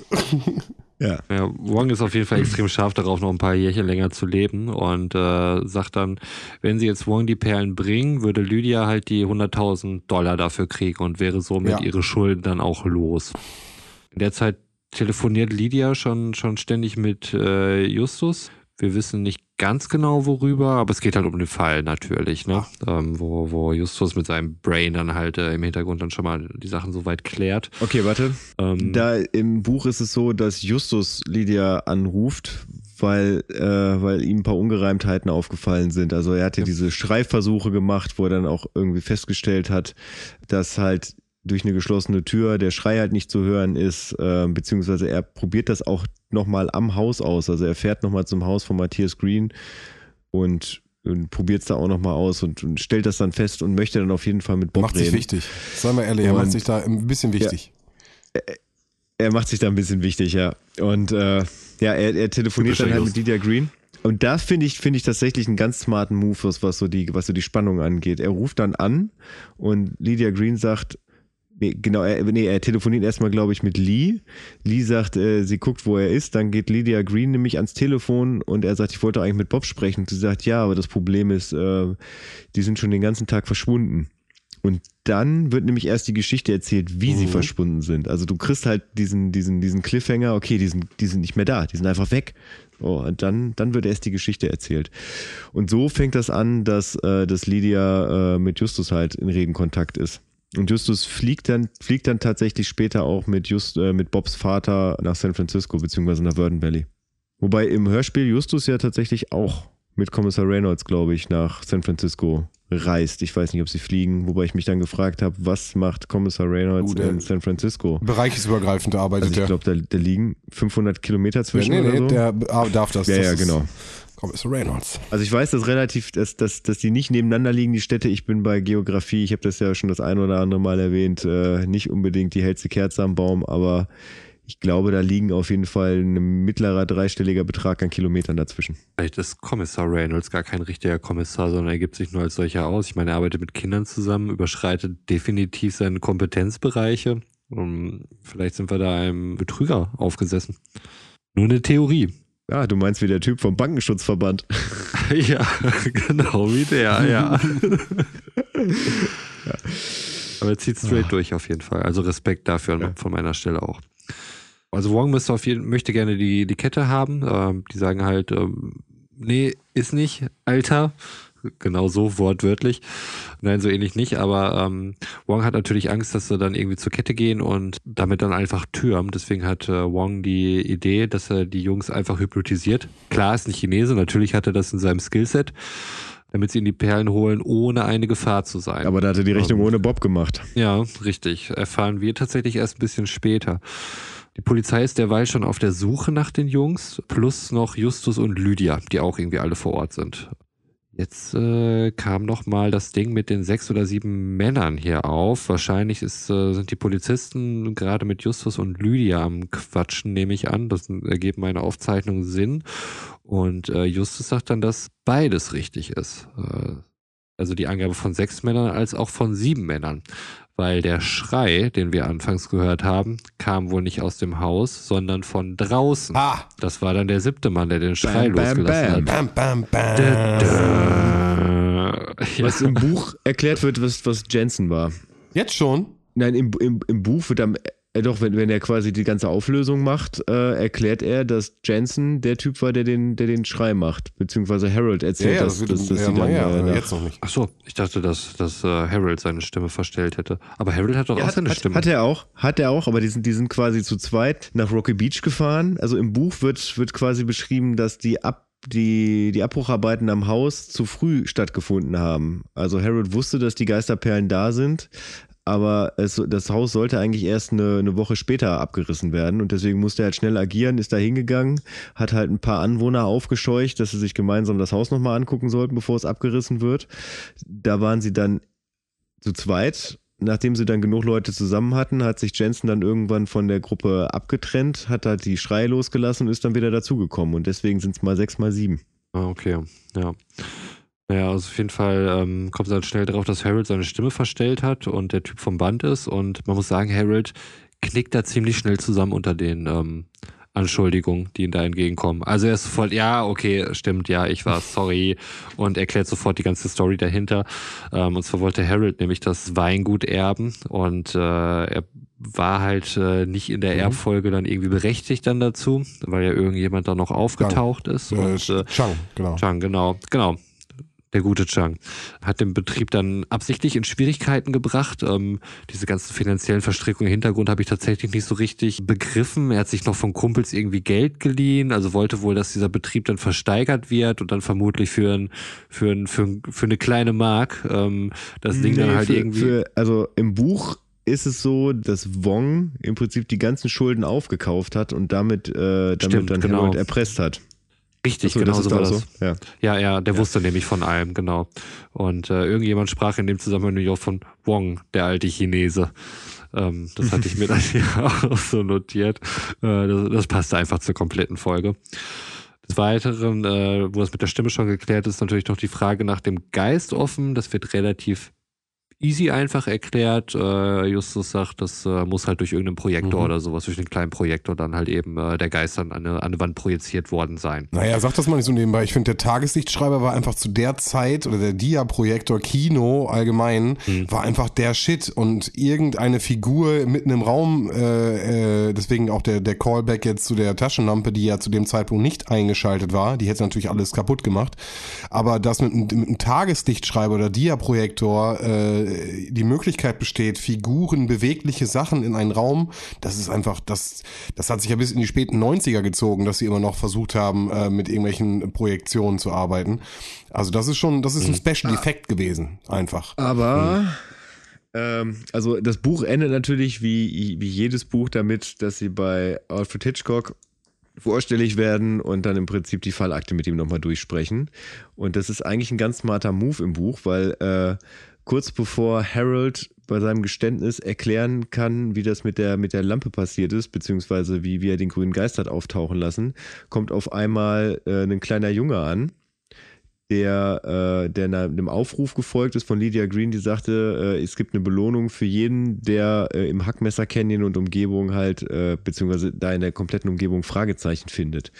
Ja. ja. Wong ist auf jeden Fall extrem scharf darauf, noch ein paar Jährchen länger zu leben und äh, sagt dann, wenn sie jetzt Wong die Perlen bringen, würde Lydia halt die 100.000 Dollar dafür kriegen und wäre somit ja. ihre Schulden dann auch los. In der Zeit telefoniert Lydia schon, schon ständig mit äh, Justus. Wir wissen nicht ganz genau worüber, aber es geht halt um den Fall natürlich, ne? Ähm, wo, wo Justus mit seinem Brain dann halt äh, im Hintergrund dann schon mal die Sachen soweit klärt. Okay, warte. Ähm, da im Buch ist es so, dass Justus Lydia anruft, weil, äh, weil ihm ein paar Ungereimtheiten aufgefallen sind. Also er hatte ja. diese Schreibversuche gemacht, wo er dann auch irgendwie festgestellt hat, dass halt durch eine geschlossene Tür der Schrei halt nicht zu hören ist, äh, beziehungsweise er probiert das auch nochmal am Haus aus. Also er fährt nochmal zum Haus von Matthias Green und, und probiert es da auch nochmal aus und, und, stellt das dann fest und möchte dann auf jeden Fall mit Bob macht reden. Macht sich wichtig. Sei mal ehrlich, er macht sich da ein bisschen wichtig. Ja, er, er, macht sich da ein bisschen wichtig, ja. Und äh, ja, er, er telefoniert dann halt mit Lydia Green. Und da finde ich, finde ich tatsächlich einen ganz smarten Move, was so die, was so die Spannung angeht. Er ruft dann an und Lydia Green sagt, genau, er, nee, er telefoniert erstmal, glaube ich, mit Lee. Lee sagt, äh, sie guckt, wo er ist. Dann geht Lydia Green nämlich ans Telefon und er sagt, ich wollte eigentlich mit Bob sprechen. Und sie sagt, ja, aber das Problem ist, äh, die sind schon den ganzen Tag verschwunden. Und dann wird nämlich erst die Geschichte erzählt, wie mhm. sie verschwunden sind. Also du kriegst halt diesen, diesen, diesen Cliffhanger, okay, die sind, die sind nicht mehr da, die sind einfach weg. Oh, und dann, dann wird erst die Geschichte erzählt. Und so fängt das an, dass, äh, dass Lydia äh, mit Justus halt in regen Kontakt ist. Und Justus fliegt dann, fliegt dann tatsächlich später auch mit, Just, äh, mit Bobs Vater nach San Francisco, beziehungsweise nach Verdon Valley. Wobei im Hörspiel Justus ja tatsächlich auch mit Kommissar Reynolds, glaube ich, nach San Francisco reist. Ich weiß nicht, ob sie fliegen, wobei ich mich dann gefragt habe, was macht Kommissar Reynolds uh, in San Francisco? Bereichsübergreifend arbeitet also ich glaube, da, da, liegen 500 Kilometer zwischen ja, nee, nee, so. der darf das. Ja, das ja, genau. Kommissar Reynolds. Also ich weiß, dass relativ, dass, dass, dass die nicht nebeneinander liegen, die Städte. Ich bin bei Geografie, ich habe das ja schon das ein oder andere Mal erwähnt, äh, nicht unbedingt die hellste Kerze am Baum, aber ich glaube, da liegen auf jeden Fall ein mittlerer dreistelliger Betrag an Kilometern dazwischen. Vielleicht ist Kommissar Reynolds gar kein richtiger Kommissar, sondern er gibt sich nur als solcher aus. Ich meine, er arbeitet mit Kindern zusammen, überschreitet definitiv seine Kompetenzbereiche. Und vielleicht sind wir da einem Betrüger aufgesessen. Nur eine Theorie. Ah, du meinst wie der Typ vom Bankenschutzverband. ja, genau wie der, ja. ja. Aber er zieht straight oh. durch auf jeden Fall. Also Respekt dafür ja. von meiner Stelle auch. Also Wong müsste auf jeden, möchte gerne die, die Kette haben. Ähm, die sagen halt, ähm, nee, ist nicht, Alter. Genau so wortwörtlich. Nein, so ähnlich nicht, aber ähm, Wong hat natürlich Angst, dass sie dann irgendwie zur Kette gehen und damit dann einfach türmen. Deswegen hat äh, Wong die Idee, dass er die Jungs einfach hypnotisiert. Klar, ist ein Chinese, natürlich hat er das in seinem Skillset, damit sie in die Perlen holen, ohne eine Gefahr zu sein. Aber da hat er die Rechnung um, ohne Bob gemacht. Ja, richtig. Erfahren wir tatsächlich erst ein bisschen später. Die Polizei ist derweil schon auf der Suche nach den Jungs, plus noch Justus und Lydia, die auch irgendwie alle vor Ort sind. Jetzt äh, kam noch mal das Ding mit den sechs oder sieben Männern hier auf. Wahrscheinlich ist, äh, sind die Polizisten gerade mit Justus und Lydia am Quatschen, nehme ich an. Das ergibt meine Aufzeichnung Sinn. Und äh, Justus sagt dann, dass beides richtig ist. Äh, also die Angabe von sechs Männern als auch von sieben Männern weil der Schrei, den wir anfangs gehört haben, kam wohl nicht aus dem Haus, sondern von draußen. Ah. Das war dann der siebte Mann, der den Schrei bam, losgelassen bam, hat. Bam, bam, bam. Da, da. Was im Buch erklärt wird, was, was Jensen war. Jetzt schon? Nein, im, im, im Buch wird am äh, doch, wenn, wenn er quasi die ganze Auflösung macht, äh, erklärt er, dass Jensen der Typ war, der den, der den Schrei macht. Beziehungsweise Harold erzählt, ja, ja, dass, das dass, dass ja, sie dann. Ja, äh, jetzt noch nicht. Ach so, ich dachte, dass, dass äh, Harold seine Stimme verstellt hätte. Aber Harold hat doch auch hat, seine hat, Stimme. Hat er auch, hat er auch, aber die sind, die sind quasi zu zweit nach Rocky Beach gefahren. Also im Buch wird, wird quasi beschrieben, dass die ab die, die Abbrucharbeiten am Haus zu früh stattgefunden haben. Also Harold wusste, dass die Geisterperlen da sind, aber es, das Haus sollte eigentlich erst eine, eine, Woche später abgerissen werden und deswegen musste er halt schnell agieren, ist da hingegangen, hat halt ein paar Anwohner aufgescheucht, dass sie sich gemeinsam das Haus nochmal angucken sollten, bevor es abgerissen wird. Da waren sie dann zu zweit. Nachdem sie dann genug Leute zusammen hatten, hat sich Jensen dann irgendwann von der Gruppe abgetrennt, hat halt die Schreie losgelassen und ist dann wieder dazugekommen. Und deswegen sind es mal sechs, mal sieben. Ah, okay, ja. Naja, also auf jeden Fall ähm, kommt dann schnell darauf, dass Harold seine Stimme verstellt hat und der Typ vom Band ist. Und man muss sagen, Harold knickt da ziemlich schnell zusammen unter den ähm, Anschuldigungen, die ihm da entgegenkommen. Also er ist sofort, ja, okay, stimmt, ja, ich war sorry und erklärt sofort die ganze Story dahinter. Ähm, und zwar wollte Harold nämlich das Weingut erben und äh, er war halt äh, nicht in der mhm. Erbfolge dann irgendwie berechtigt dann dazu, weil ja irgendjemand da noch aufgetaucht Chang. ist. Äh, und, äh, Chang, genau. Chang, genau, genau der gute Chang. Hat den Betrieb dann absichtlich in Schwierigkeiten gebracht. Ähm, diese ganzen finanziellen Verstrickungen im Hintergrund habe ich tatsächlich nicht so richtig begriffen. Er hat sich noch von Kumpels irgendwie Geld geliehen, also wollte wohl, dass dieser Betrieb dann versteigert wird und dann vermutlich für, ein, für, ein, für, ein, für eine kleine Mark ähm, das Ding nee, dann halt für, irgendwie. Für, also im Buch ist es so, dass Wong im Prinzip die ganzen Schulden aufgekauft hat und damit, äh, damit Stimmt, dann genau. Harold erpresst hat. Richtig, so, genau so war das. So? Ja. ja, ja, der ja. wusste nämlich von allem, genau. Und äh, irgendjemand sprach in dem Zusammenhang auch von Wong, der alte Chinese. Ähm, das hatte ich mir dann hier auch so notiert. Äh, das, das passte einfach zur kompletten Folge. Des Weiteren, äh, wo es mit der Stimme schon geklärt ist, natürlich noch die Frage nach dem Geist offen. Das wird relativ easy einfach erklärt. Äh, Justus sagt, das äh, muss halt durch irgendeinen Projektor mhm. oder sowas, durch einen kleinen Projektor dann halt eben äh, der Geist an eine, an eine Wand projiziert worden sein. Naja, sag das mal nicht so nebenbei. Ich finde, der Tageslichtschreiber war einfach zu der Zeit oder der Dia-Projektor Kino allgemein mhm. war einfach der Shit und irgendeine Figur mitten im Raum, äh, äh, deswegen auch der, der Callback jetzt zu der Taschenlampe, die ja zu dem Zeitpunkt nicht eingeschaltet war, die hätte natürlich alles kaputt gemacht. Aber das mit, mit einem Tageslichtschreiber oder Dia-Projektor äh, die Möglichkeit besteht, Figuren, bewegliche Sachen in einen Raum, das ist einfach, das, das hat sich ja bis in die späten 90er gezogen, dass sie immer noch versucht haben, äh, mit irgendwelchen Projektionen zu arbeiten. Also das ist schon, das ist ein mhm. Special Effekt gewesen, einfach. Aber, mhm. also das Buch endet natürlich wie, wie jedes Buch damit, dass sie bei Alfred Hitchcock vorstellig werden und dann im Prinzip die Fallakte mit ihm nochmal durchsprechen. Und das ist eigentlich ein ganz smarter Move im Buch, weil äh, kurz bevor Harold bei seinem Geständnis erklären kann, wie das mit der, mit der Lampe passiert ist, beziehungsweise wie, wie er den grünen Geist hat auftauchen lassen, kommt auf einmal äh, ein kleiner Junge an, der, äh, der einem Aufruf gefolgt ist von Lydia Green, die sagte, äh, es gibt eine Belohnung für jeden, der äh, im Hackmesser Canyon und Umgebung halt, äh, beziehungsweise da in der kompletten Umgebung Fragezeichen findet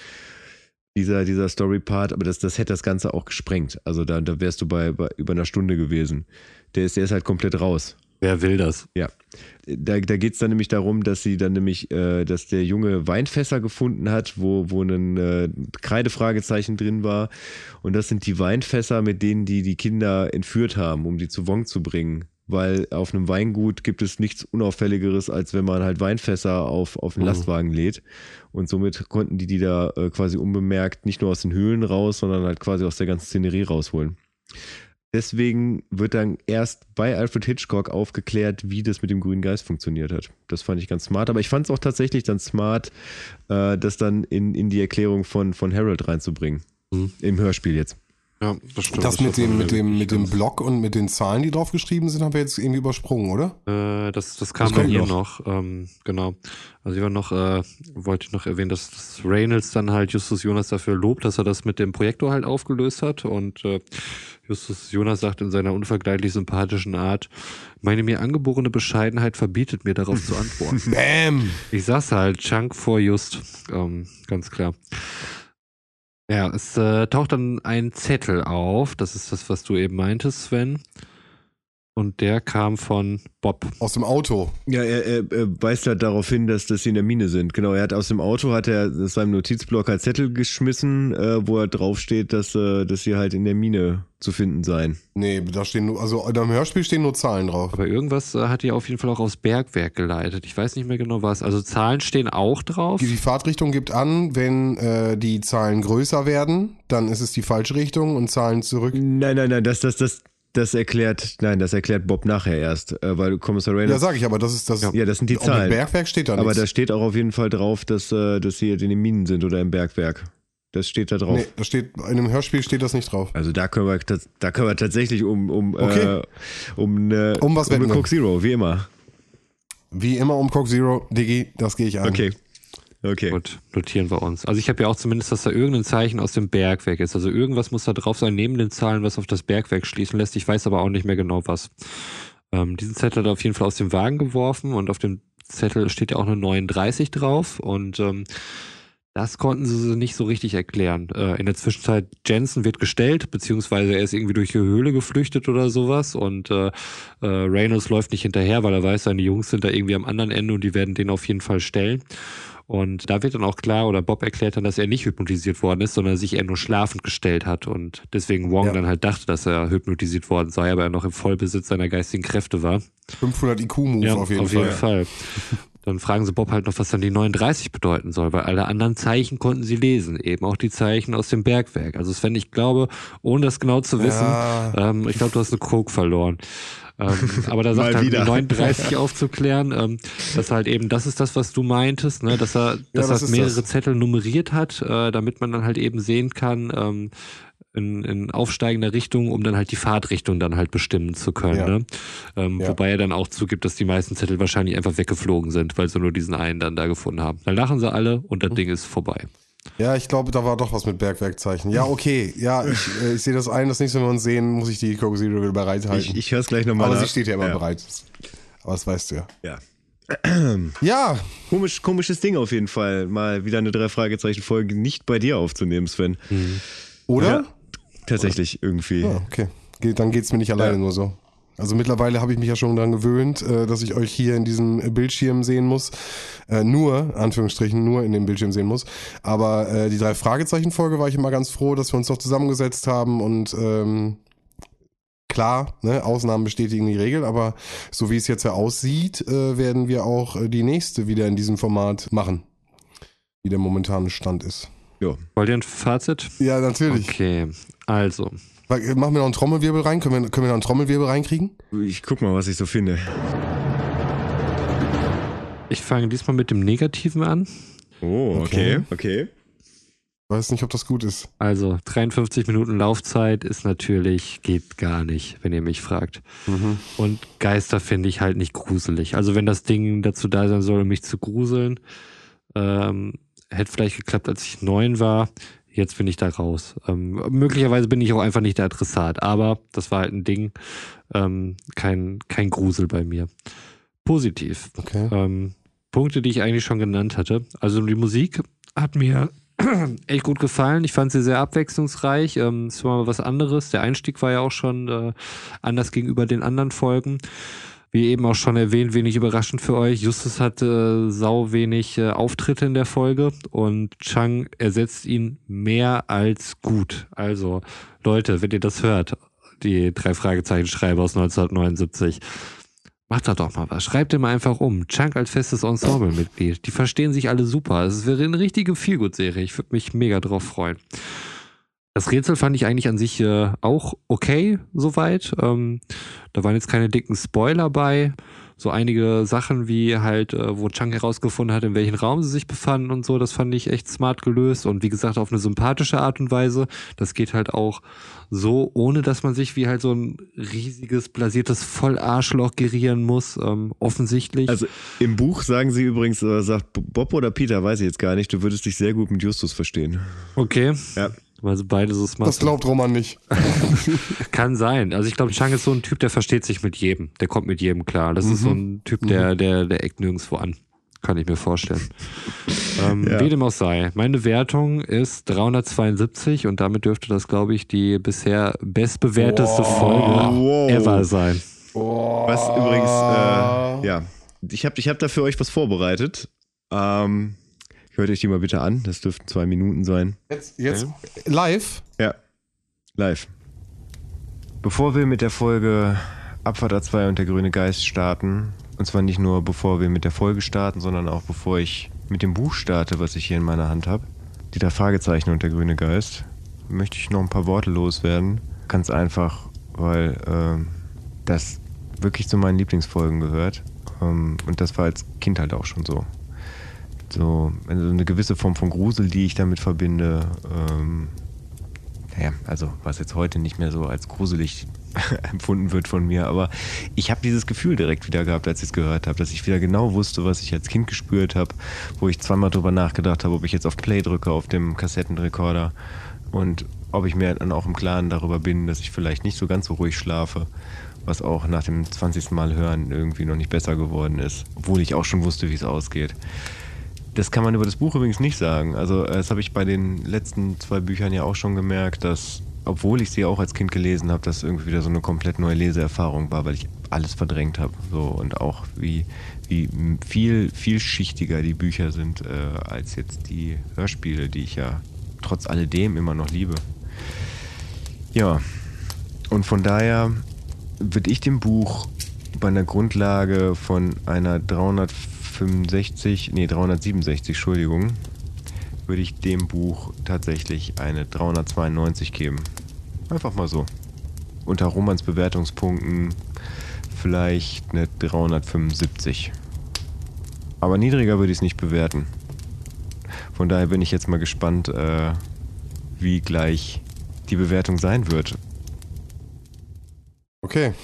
dieser, dieser Story-Part, aber das, das hätte das Ganze auch gesprengt. Also da, da wärst du bei, bei über einer Stunde gewesen. Der ist, der ist halt komplett raus. Wer will das? Ja. Da, da geht es dann nämlich darum, dass sie dann nämlich, äh, dass der Junge Weinfässer gefunden hat, wo, wo ein äh, Kreidefragezeichen drin war. Und das sind die Weinfässer, mit denen die die Kinder entführt haben, um die zu Wong zu bringen weil auf einem Weingut gibt es nichts Unauffälligeres, als wenn man halt Weinfässer auf, auf einen mhm. Lastwagen lädt. Und somit konnten die die da äh, quasi unbemerkt nicht nur aus den Höhlen raus, sondern halt quasi aus der ganzen Szenerie rausholen. Deswegen wird dann erst bei Alfred Hitchcock aufgeklärt, wie das mit dem grünen Geist funktioniert hat. Das fand ich ganz smart. Aber ich fand es auch tatsächlich dann smart, äh, das dann in, in die Erklärung von, von Harold reinzubringen. Mhm. Im Hörspiel jetzt. Ja, das stimmt. Das, das mit dem, mit dem, mit dem Blog und mit den Zahlen, die drauf geschrieben sind, haben wir jetzt irgendwie übersprungen, oder? Äh, das, das kam das hier noch, noch ähm, genau. Also ich war noch, äh, wollte ich noch erwähnen, dass, dass Reynolds dann halt Justus Jonas dafür lobt, dass er das mit dem Projektor halt aufgelöst hat und äh, Justus Jonas sagt in seiner unvergleichlich sympathischen Art, meine mir angeborene Bescheidenheit verbietet mir darauf zu antworten. Bam! Ich sag's halt, Chunk vor Just, ähm, ganz klar. Ja, es äh, taucht dann ein Zettel auf. Das ist das, was du eben meintest, Sven. Und der kam von Bob. Aus dem Auto. Ja, er, er, er weist halt darauf hin, dass, dass sie in der Mine sind. Genau, er hat aus dem Auto, hat er aus seinem Notizblock ein Zettel geschmissen, äh, wo er draufsteht, dass, äh, dass sie halt in der Mine zu finden seien. Nee, da stehen nur, also in einem Hörspiel stehen nur Zahlen drauf. Aber irgendwas äh, hat die auf jeden Fall auch aufs Bergwerk geleitet. Ich weiß nicht mehr genau was. Also Zahlen stehen auch drauf. Die Fahrtrichtung gibt an, wenn äh, die Zahlen größer werden, dann ist es die falsche Richtung und Zahlen zurück. Nein, nein, nein, das, das, das, das erklärt, nein, das erklärt Bob nachher erst, äh, weil Kommissar Reynolds. Ja, sag ich, aber das ist das. Ja, das sind die Zahlen. Im Bergwerk steht da nichts. Aber da steht auch auf jeden Fall drauf, dass, äh, dass sie in den Minen sind oder im Bergwerk. Das steht da drauf. Nee, da steht, in einem Hörspiel steht das nicht drauf. Also da können wir, da können wir tatsächlich um, um, okay. äh, um, eine, um was um Coke Zero, wie immer. Wie immer um Coke Zero, Diggi, das gehe ich an. Okay. Okay. Gut, notieren wir uns. Also ich habe ja auch zumindest, dass da irgendein Zeichen aus dem Bergwerk ist. Also irgendwas muss da drauf sein, neben den Zahlen, was auf das Bergwerk schließen lässt. Ich weiß aber auch nicht mehr genau was. Ähm, diesen Zettel hat er auf jeden Fall aus dem Wagen geworfen und auf dem Zettel steht ja auch eine 39 drauf. Und ähm, Das konnten sie nicht so richtig erklären. Äh, in der Zwischenzeit, Jensen wird gestellt, beziehungsweise er ist irgendwie durch die Höhle geflüchtet oder sowas und äh, äh, Reynolds läuft nicht hinterher, weil er weiß, seine Jungs sind da irgendwie am anderen Ende und die werden den auf jeden Fall stellen. Und da wird dann auch klar, oder Bob erklärt dann, dass er nicht hypnotisiert worden ist, sondern sich eher nur schlafend gestellt hat und deswegen Wong ja. dann halt dachte, dass er hypnotisiert worden sei, aber er noch im Vollbesitz seiner geistigen Kräfte war. 500 IQ-Move ja, auf jeden auf Fall. Jeden Fall. Dann fragen sie Bob halt noch, was dann die 39 bedeuten soll, weil alle anderen Zeichen konnten sie lesen, eben auch die Zeichen aus dem Bergwerk. Also Sven, ich glaube, ohne das genau zu wissen, ja. ähm, ich glaube, du hast eine Coke verloren. ähm, aber da sagt er, die 39 aufzuklären, ähm, dass halt eben, das ist das, was du meintest, ne, dass er, dass ja, das er mehrere das. Zettel nummeriert hat, äh, damit man dann halt eben sehen kann, ähm, in, in aufsteigender Richtung, um dann halt die Fahrtrichtung dann halt bestimmen zu können. Ja. Ne? Ähm, ja. Wobei er dann auch zugibt, dass die meisten Zettel wahrscheinlich einfach weggeflogen sind, weil sie nur diesen einen dann da gefunden haben. Dann lachen sie alle und das mhm. Ding ist vorbei. Ja, ich glaube, da war doch was mit Bergwerkzeichen. Ja, okay. Ja, ich, äh, ich sehe das ein. Das nächste Mal, wenn wir uns sehen, muss ich die Coke Zero wieder bereithalten. Ich, ich höre es gleich nochmal Aber nach. sie steht ja immer ja. bereit. Aber das weißt du ja. Ja. Ja. Komisch, komisches Ding auf jeden Fall, mal wieder eine Drei-Fragezeichen-Folge nicht bei dir aufzunehmen, Sven. Mhm. Oder? Ja, tatsächlich irgendwie. Ah, okay. Dann geht es mir nicht alleine ja. nur so. Also mittlerweile habe ich mich ja schon daran gewöhnt, äh, dass ich euch hier in diesem Bildschirm sehen muss. Äh, nur, Anführungsstrichen, nur in dem Bildschirm sehen muss. Aber äh, die drei Fragezeichen-Folge war ich immer ganz froh, dass wir uns doch zusammengesetzt haben und ähm, klar, ne, Ausnahmen bestätigen die Regel, aber so wie es jetzt ja aussieht, äh, werden wir auch äh, die nächste wieder in diesem Format machen. Wie der momentane Stand ist. Ja. Wollt ihr ein Fazit? Ja, natürlich. Okay, also. Machen wir noch einen Trommelwirbel rein? Können wir, können wir noch einen Trommelwirbel reinkriegen? Ich guck mal, was ich so finde. Ich fange diesmal mit dem Negativen an. Oh, okay, okay. okay. Weiß nicht, ob das gut ist. Also 53 Minuten Laufzeit ist natürlich, geht gar nicht, wenn ihr mich fragt. Mhm. Und Geister finde ich halt nicht gruselig. Also wenn das Ding dazu da sein soll, mich zu gruseln, ähm, hätte vielleicht geklappt, als ich neun war jetzt bin ich da raus. Ähm, möglicherweise bin ich auch einfach nicht der Adressat, aber das war halt ein Ding, ähm, kein, kein Grusel bei mir. Positiv. Okay. Ähm, Punkte, die ich eigentlich schon genannt hatte. Also die Musik hat mir echt gut gefallen. Ich fand sie sehr abwechslungsreich. Ähm, es war mal was anderes. Der Einstieg war ja auch schon äh, anders gegenüber den anderen Folgen. Wie eben auch schon erwähnt, wenig überraschend für euch. Justus hatte äh, sau wenig äh, Auftritte in der Folge und Chang ersetzt ihn mehr als gut. Also, Leute, wenn ihr das hört, die drei Fragezeichen schreibe aus 1979, Macht da doch mal was. Schreibt ihm einfach um. Chunk als festes Ensemble-Mitglied. Die verstehen sich alle super. Es wäre eine richtige Feelgood-Serie. Ich würde mich mega drauf freuen. Das Rätsel fand ich eigentlich an sich äh, auch okay, soweit. Ähm, da waren jetzt keine dicken Spoiler bei. So einige Sachen wie halt, äh, wo Chang herausgefunden hat, in welchem Raum sie sich befanden und so, das fand ich echt smart gelöst und wie gesagt auf eine sympathische Art und Weise. Das geht halt auch so, ohne dass man sich wie halt so ein riesiges, blasiertes Vollarschloch gerieren muss, ähm, offensichtlich. Also im Buch sagen sie übrigens, äh, sagt Bob oder Peter, weiß ich jetzt gar nicht, du würdest dich sehr gut mit Justus verstehen. Okay. Ja. Weil sie beide so smart Das glaubt Roman nicht. Kann sein. Also ich glaube, Chang ist so ein Typ, der versteht sich mit jedem. Der kommt mit jedem klar. Das mhm. ist so ein Typ, der, mhm. der, der eckt nirgendwo an. Kann ich mir vorstellen. ähm, ja. Wie dem auch sei. Meine Wertung ist 372 und damit dürfte das, glaube ich, die bisher bestbewerteste wow. Folge wow. ever sein. Wow. Was übrigens, äh, ja, ich habe ich hab da für euch was vorbereitet. Ähm, Hört euch die mal bitte an. Das dürften zwei Minuten sein. Jetzt, jetzt ja. live? Ja, live. Bevor wir mit der Folge Abfahrt A2 und der grüne Geist starten, und zwar nicht nur bevor wir mit der Folge starten, sondern auch bevor ich mit dem Buch starte, was ich hier in meiner Hand habe, die drei Fragezeichen und der grüne Geist, möchte ich noch ein paar Worte loswerden. Ganz einfach, weil äh, das wirklich zu meinen Lieblingsfolgen gehört. Ähm, und das war als Kind halt auch schon so so also eine gewisse Form von Grusel, die ich damit verbinde. Ähm, naja, also was jetzt heute nicht mehr so als gruselig empfunden wird von mir, aber ich habe dieses Gefühl direkt wieder gehabt, als ich es gehört habe, dass ich wieder genau wusste, was ich als Kind gespürt habe, wo ich zweimal drüber nachgedacht habe, ob ich jetzt auf Play drücke auf dem Kassettenrekorder und ob ich mir dann auch im Klaren darüber bin, dass ich vielleicht nicht so ganz so ruhig schlafe, was auch nach dem 20. Mal hören irgendwie noch nicht besser geworden ist, obwohl ich auch schon wusste, wie es ausgeht Das kann man über das Buch übrigens nicht sagen. Also, das habe ich bei den letzten zwei Büchern ja auch schon gemerkt, dass, obwohl ich sie auch als Kind gelesen habe, das irgendwie wieder so eine komplett neue Leseerfahrung war, weil ich alles verdrängt habe. So, und auch wie, wie viel, vielschichtiger die Bücher sind, äh, als jetzt die Hörspiele, die ich ja trotz alledem immer noch liebe. Ja, und von daher würde ich dem Buch bei einer Grundlage von einer 365, nee 367, Entschuldigung, würde ich dem Buch tatsächlich eine 392 geben. Einfach mal so. Unter Romans Bewertungspunkten vielleicht eine 375. Aber niedriger würde ich es nicht bewerten. Von daher bin ich jetzt mal gespannt, äh, wie gleich die Bewertung sein wird. Okay.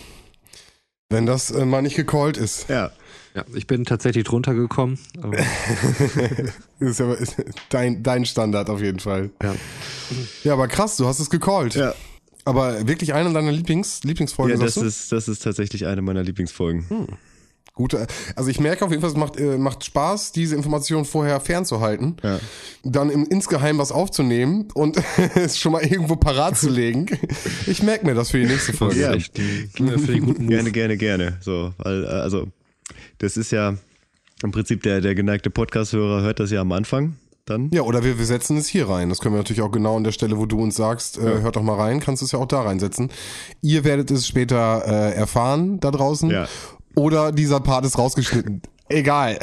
Wenn das äh, mal nicht gecallt ist. Ja. Ja, ich bin tatsächlich drunter gekommen. Das ist aber dein, dein Standard auf jeden Fall. ja. Ja, aber krass, du hast es gecallt. Ja, Aber wirklich eine deiner Lieblings, Lieblingsfolgen, ja das, sagst du? ist, das ist tatsächlich eine meiner Lieblingsfolgen. Gute, also ich merke auf jeden Fall, es macht, äh, macht Spaß, diese Information vorher fernzuhalten, Ja. dann im, insgeheim was aufzunehmen und es schon mal irgendwo parat zu legen. Ich merke mir das für die nächste Folge. Ja. Die- für den guten Move. Gerne, gerne, gerne. So, weil, äh, also, das ist ja im Prinzip der, der geneigte Podcast-Hörer hört das ja am Anfang dann. Ja, oder wir, wir setzen es hier rein. Das können wir natürlich auch genau an der Stelle, wo du uns sagst, äh, hört doch mal rein, kannst du es ja auch da reinsetzen. Ihr werdet es später äh, erfahren da draußen. Ja. Oder dieser Part ist rausgeschnitten. Egal.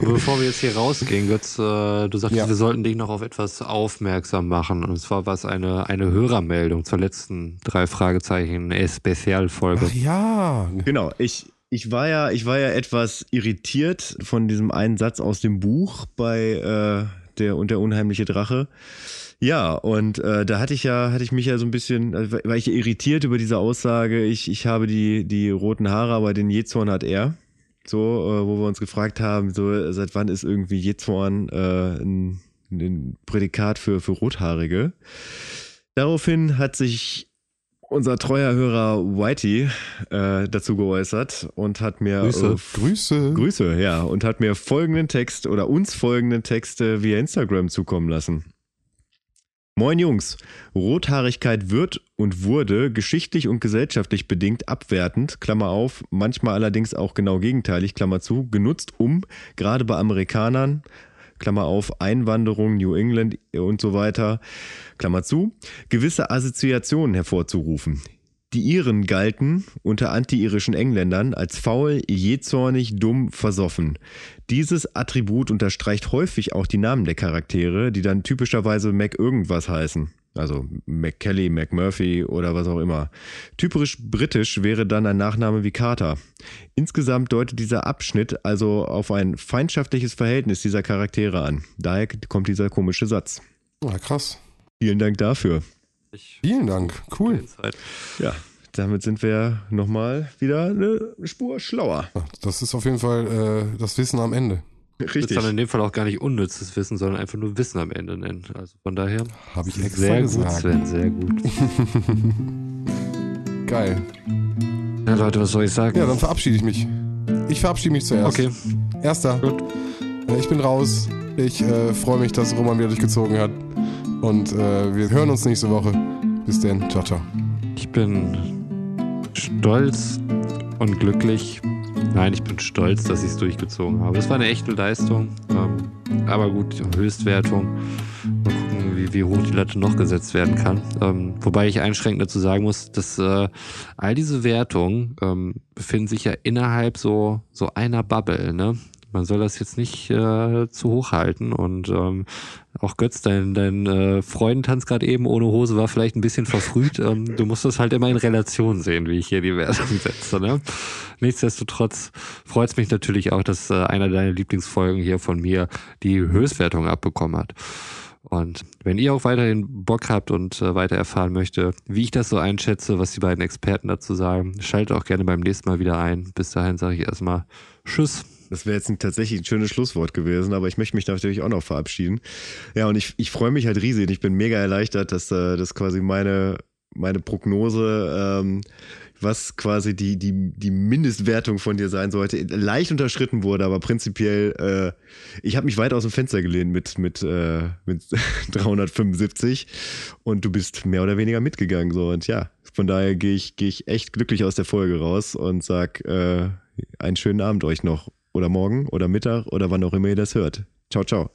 Bevor wir jetzt hier rausgehen, Götz, äh, du sagtest, Ja. wir sollten dich noch auf etwas aufmerksam machen. Und zwar war es eine, eine Hörermeldung zur letzten drei Fragezeichen Spezialfolge. Ja. Genau, ich, ich, war ja, ich war ja etwas irritiert von diesem einen Satz aus dem Buch bei äh, der und der unheimliche Drache. Ja, und äh, da hatte ich ja, hatte ich mich ja so ein bisschen, also war ich irritiert über diese Aussage, ich, ich habe die, die roten Haare, aber den Jezorn hat er. So, äh, wo wir uns gefragt haben, so seit wann ist irgendwie Jezorn äh, ein, ein Prädikat für, für Rothaarige? Daraufhin hat sich unser treuer Hörer Whitey äh, dazu geäußert und hat mir Grüße. äh, Grüße. Grüße, ja, und hat mir folgenden Text oder uns folgenden Texte via Instagram zukommen lassen. Moin Jungs, Rothaarigkeit wird und wurde geschichtlich und gesellschaftlich bedingt abwertend, Klammer auf, manchmal allerdings auch genau gegenteilig, Klammer zu, genutzt, um gerade bei Amerikanern, Klammer auf, Einwanderung, New England und so weiter, Klammer zu, gewisse Assoziationen hervorzurufen. Die Iren galten unter anti-irischen Engländern als faul, jähzornig, dumm, versoffen. Dieses Attribut unterstreicht häufig auch die Namen der Charaktere, die dann typischerweise Mac irgendwas heißen. Also McKelly, McMurphy oder was auch immer. Typisch britisch wäre dann ein Nachname wie Carter. Insgesamt deutet dieser Abschnitt also auf ein feindschaftliches Verhältnis dieser Charaktere an. Daher kommt dieser komische Satz. Ja, krass. Vielen Dank dafür. Ich, Vielen Dank. Cool. Ja, damit sind wir nochmal wieder eine Spur schlauer. Das ist auf jeden Fall äh, das Wissen am Ende. Das ist dann in dem Fall auch gar nicht unnützes Wissen, sondern einfach nur Wissen am Ende nennen. Also von daher Habe ich extra sehr gut, gesagt. Sven, sehr gut. Geil. Ja, Leute, was soll ich sagen? Ja, dann verabschiede ich mich. Ich verabschiede mich zuerst. okay, Erster. gut. Äh, Ich bin raus. Ich äh, freue mich, dass Roman wieder durchgezogen hat. Und äh, wir hören uns nächste Woche. Bis dann. Ciao, ciao. Ich bin stolz und glücklich. Nein, ich bin stolz, dass ich es durchgezogen habe. Es war eine echte Leistung. Ähm, aber gut, Höchstwertung. Mal gucken, wie, wie hoch die Latte noch gesetzt werden kann. Ähm, wobei ich einschränkend dazu sagen muss, dass äh, all diese Wertungen ähm, befinden sich ja innerhalb so, so einer Bubble. Ne? Man soll das jetzt nicht äh, zu hoch halten. Und ähm, auch Götz, dein, dein äh, Freudentanz gerade eben ohne Hose war vielleicht ein bisschen verfrüht. Ähm, du musst das halt immer in Relation sehen, wie ich hier die Wertung setze. Ne? Nichtsdestotrotz freut es mich natürlich auch, dass äh, einer deiner Lieblingsfolgen hier von mir die Höchstwertung abbekommen hat. Und wenn ihr auch weiterhin Bock habt und äh, weiter erfahren möchte, wie ich das so einschätze, was die beiden Experten dazu sagen, schaltet auch gerne beim nächsten Mal wieder ein. Bis dahin sage ich erstmal Tschüss. Das wäre jetzt ein, tatsächlich ein schönes Schlusswort gewesen, aber ich möchte mich natürlich auch noch verabschieden. Ja, und ich, ich freue mich halt riesig. Ich bin mega erleichtert, dass äh, das quasi meine, meine Prognose, ähm, was quasi die, die, die Mindestwertung von dir sein sollte, leicht unterschritten wurde, aber prinzipiell, äh, ich habe mich weit aus dem Fenster gelehnt mit, mit, äh, mit 375 und du bist mehr oder weniger mitgegangen. So. Und ja, von daher gehe ich, geh ich echt glücklich aus der Folge raus und sag äh, einen schönen Abend euch noch. Oder morgen oder Mittag oder wann auch immer ihr das hört. Ciao, ciao.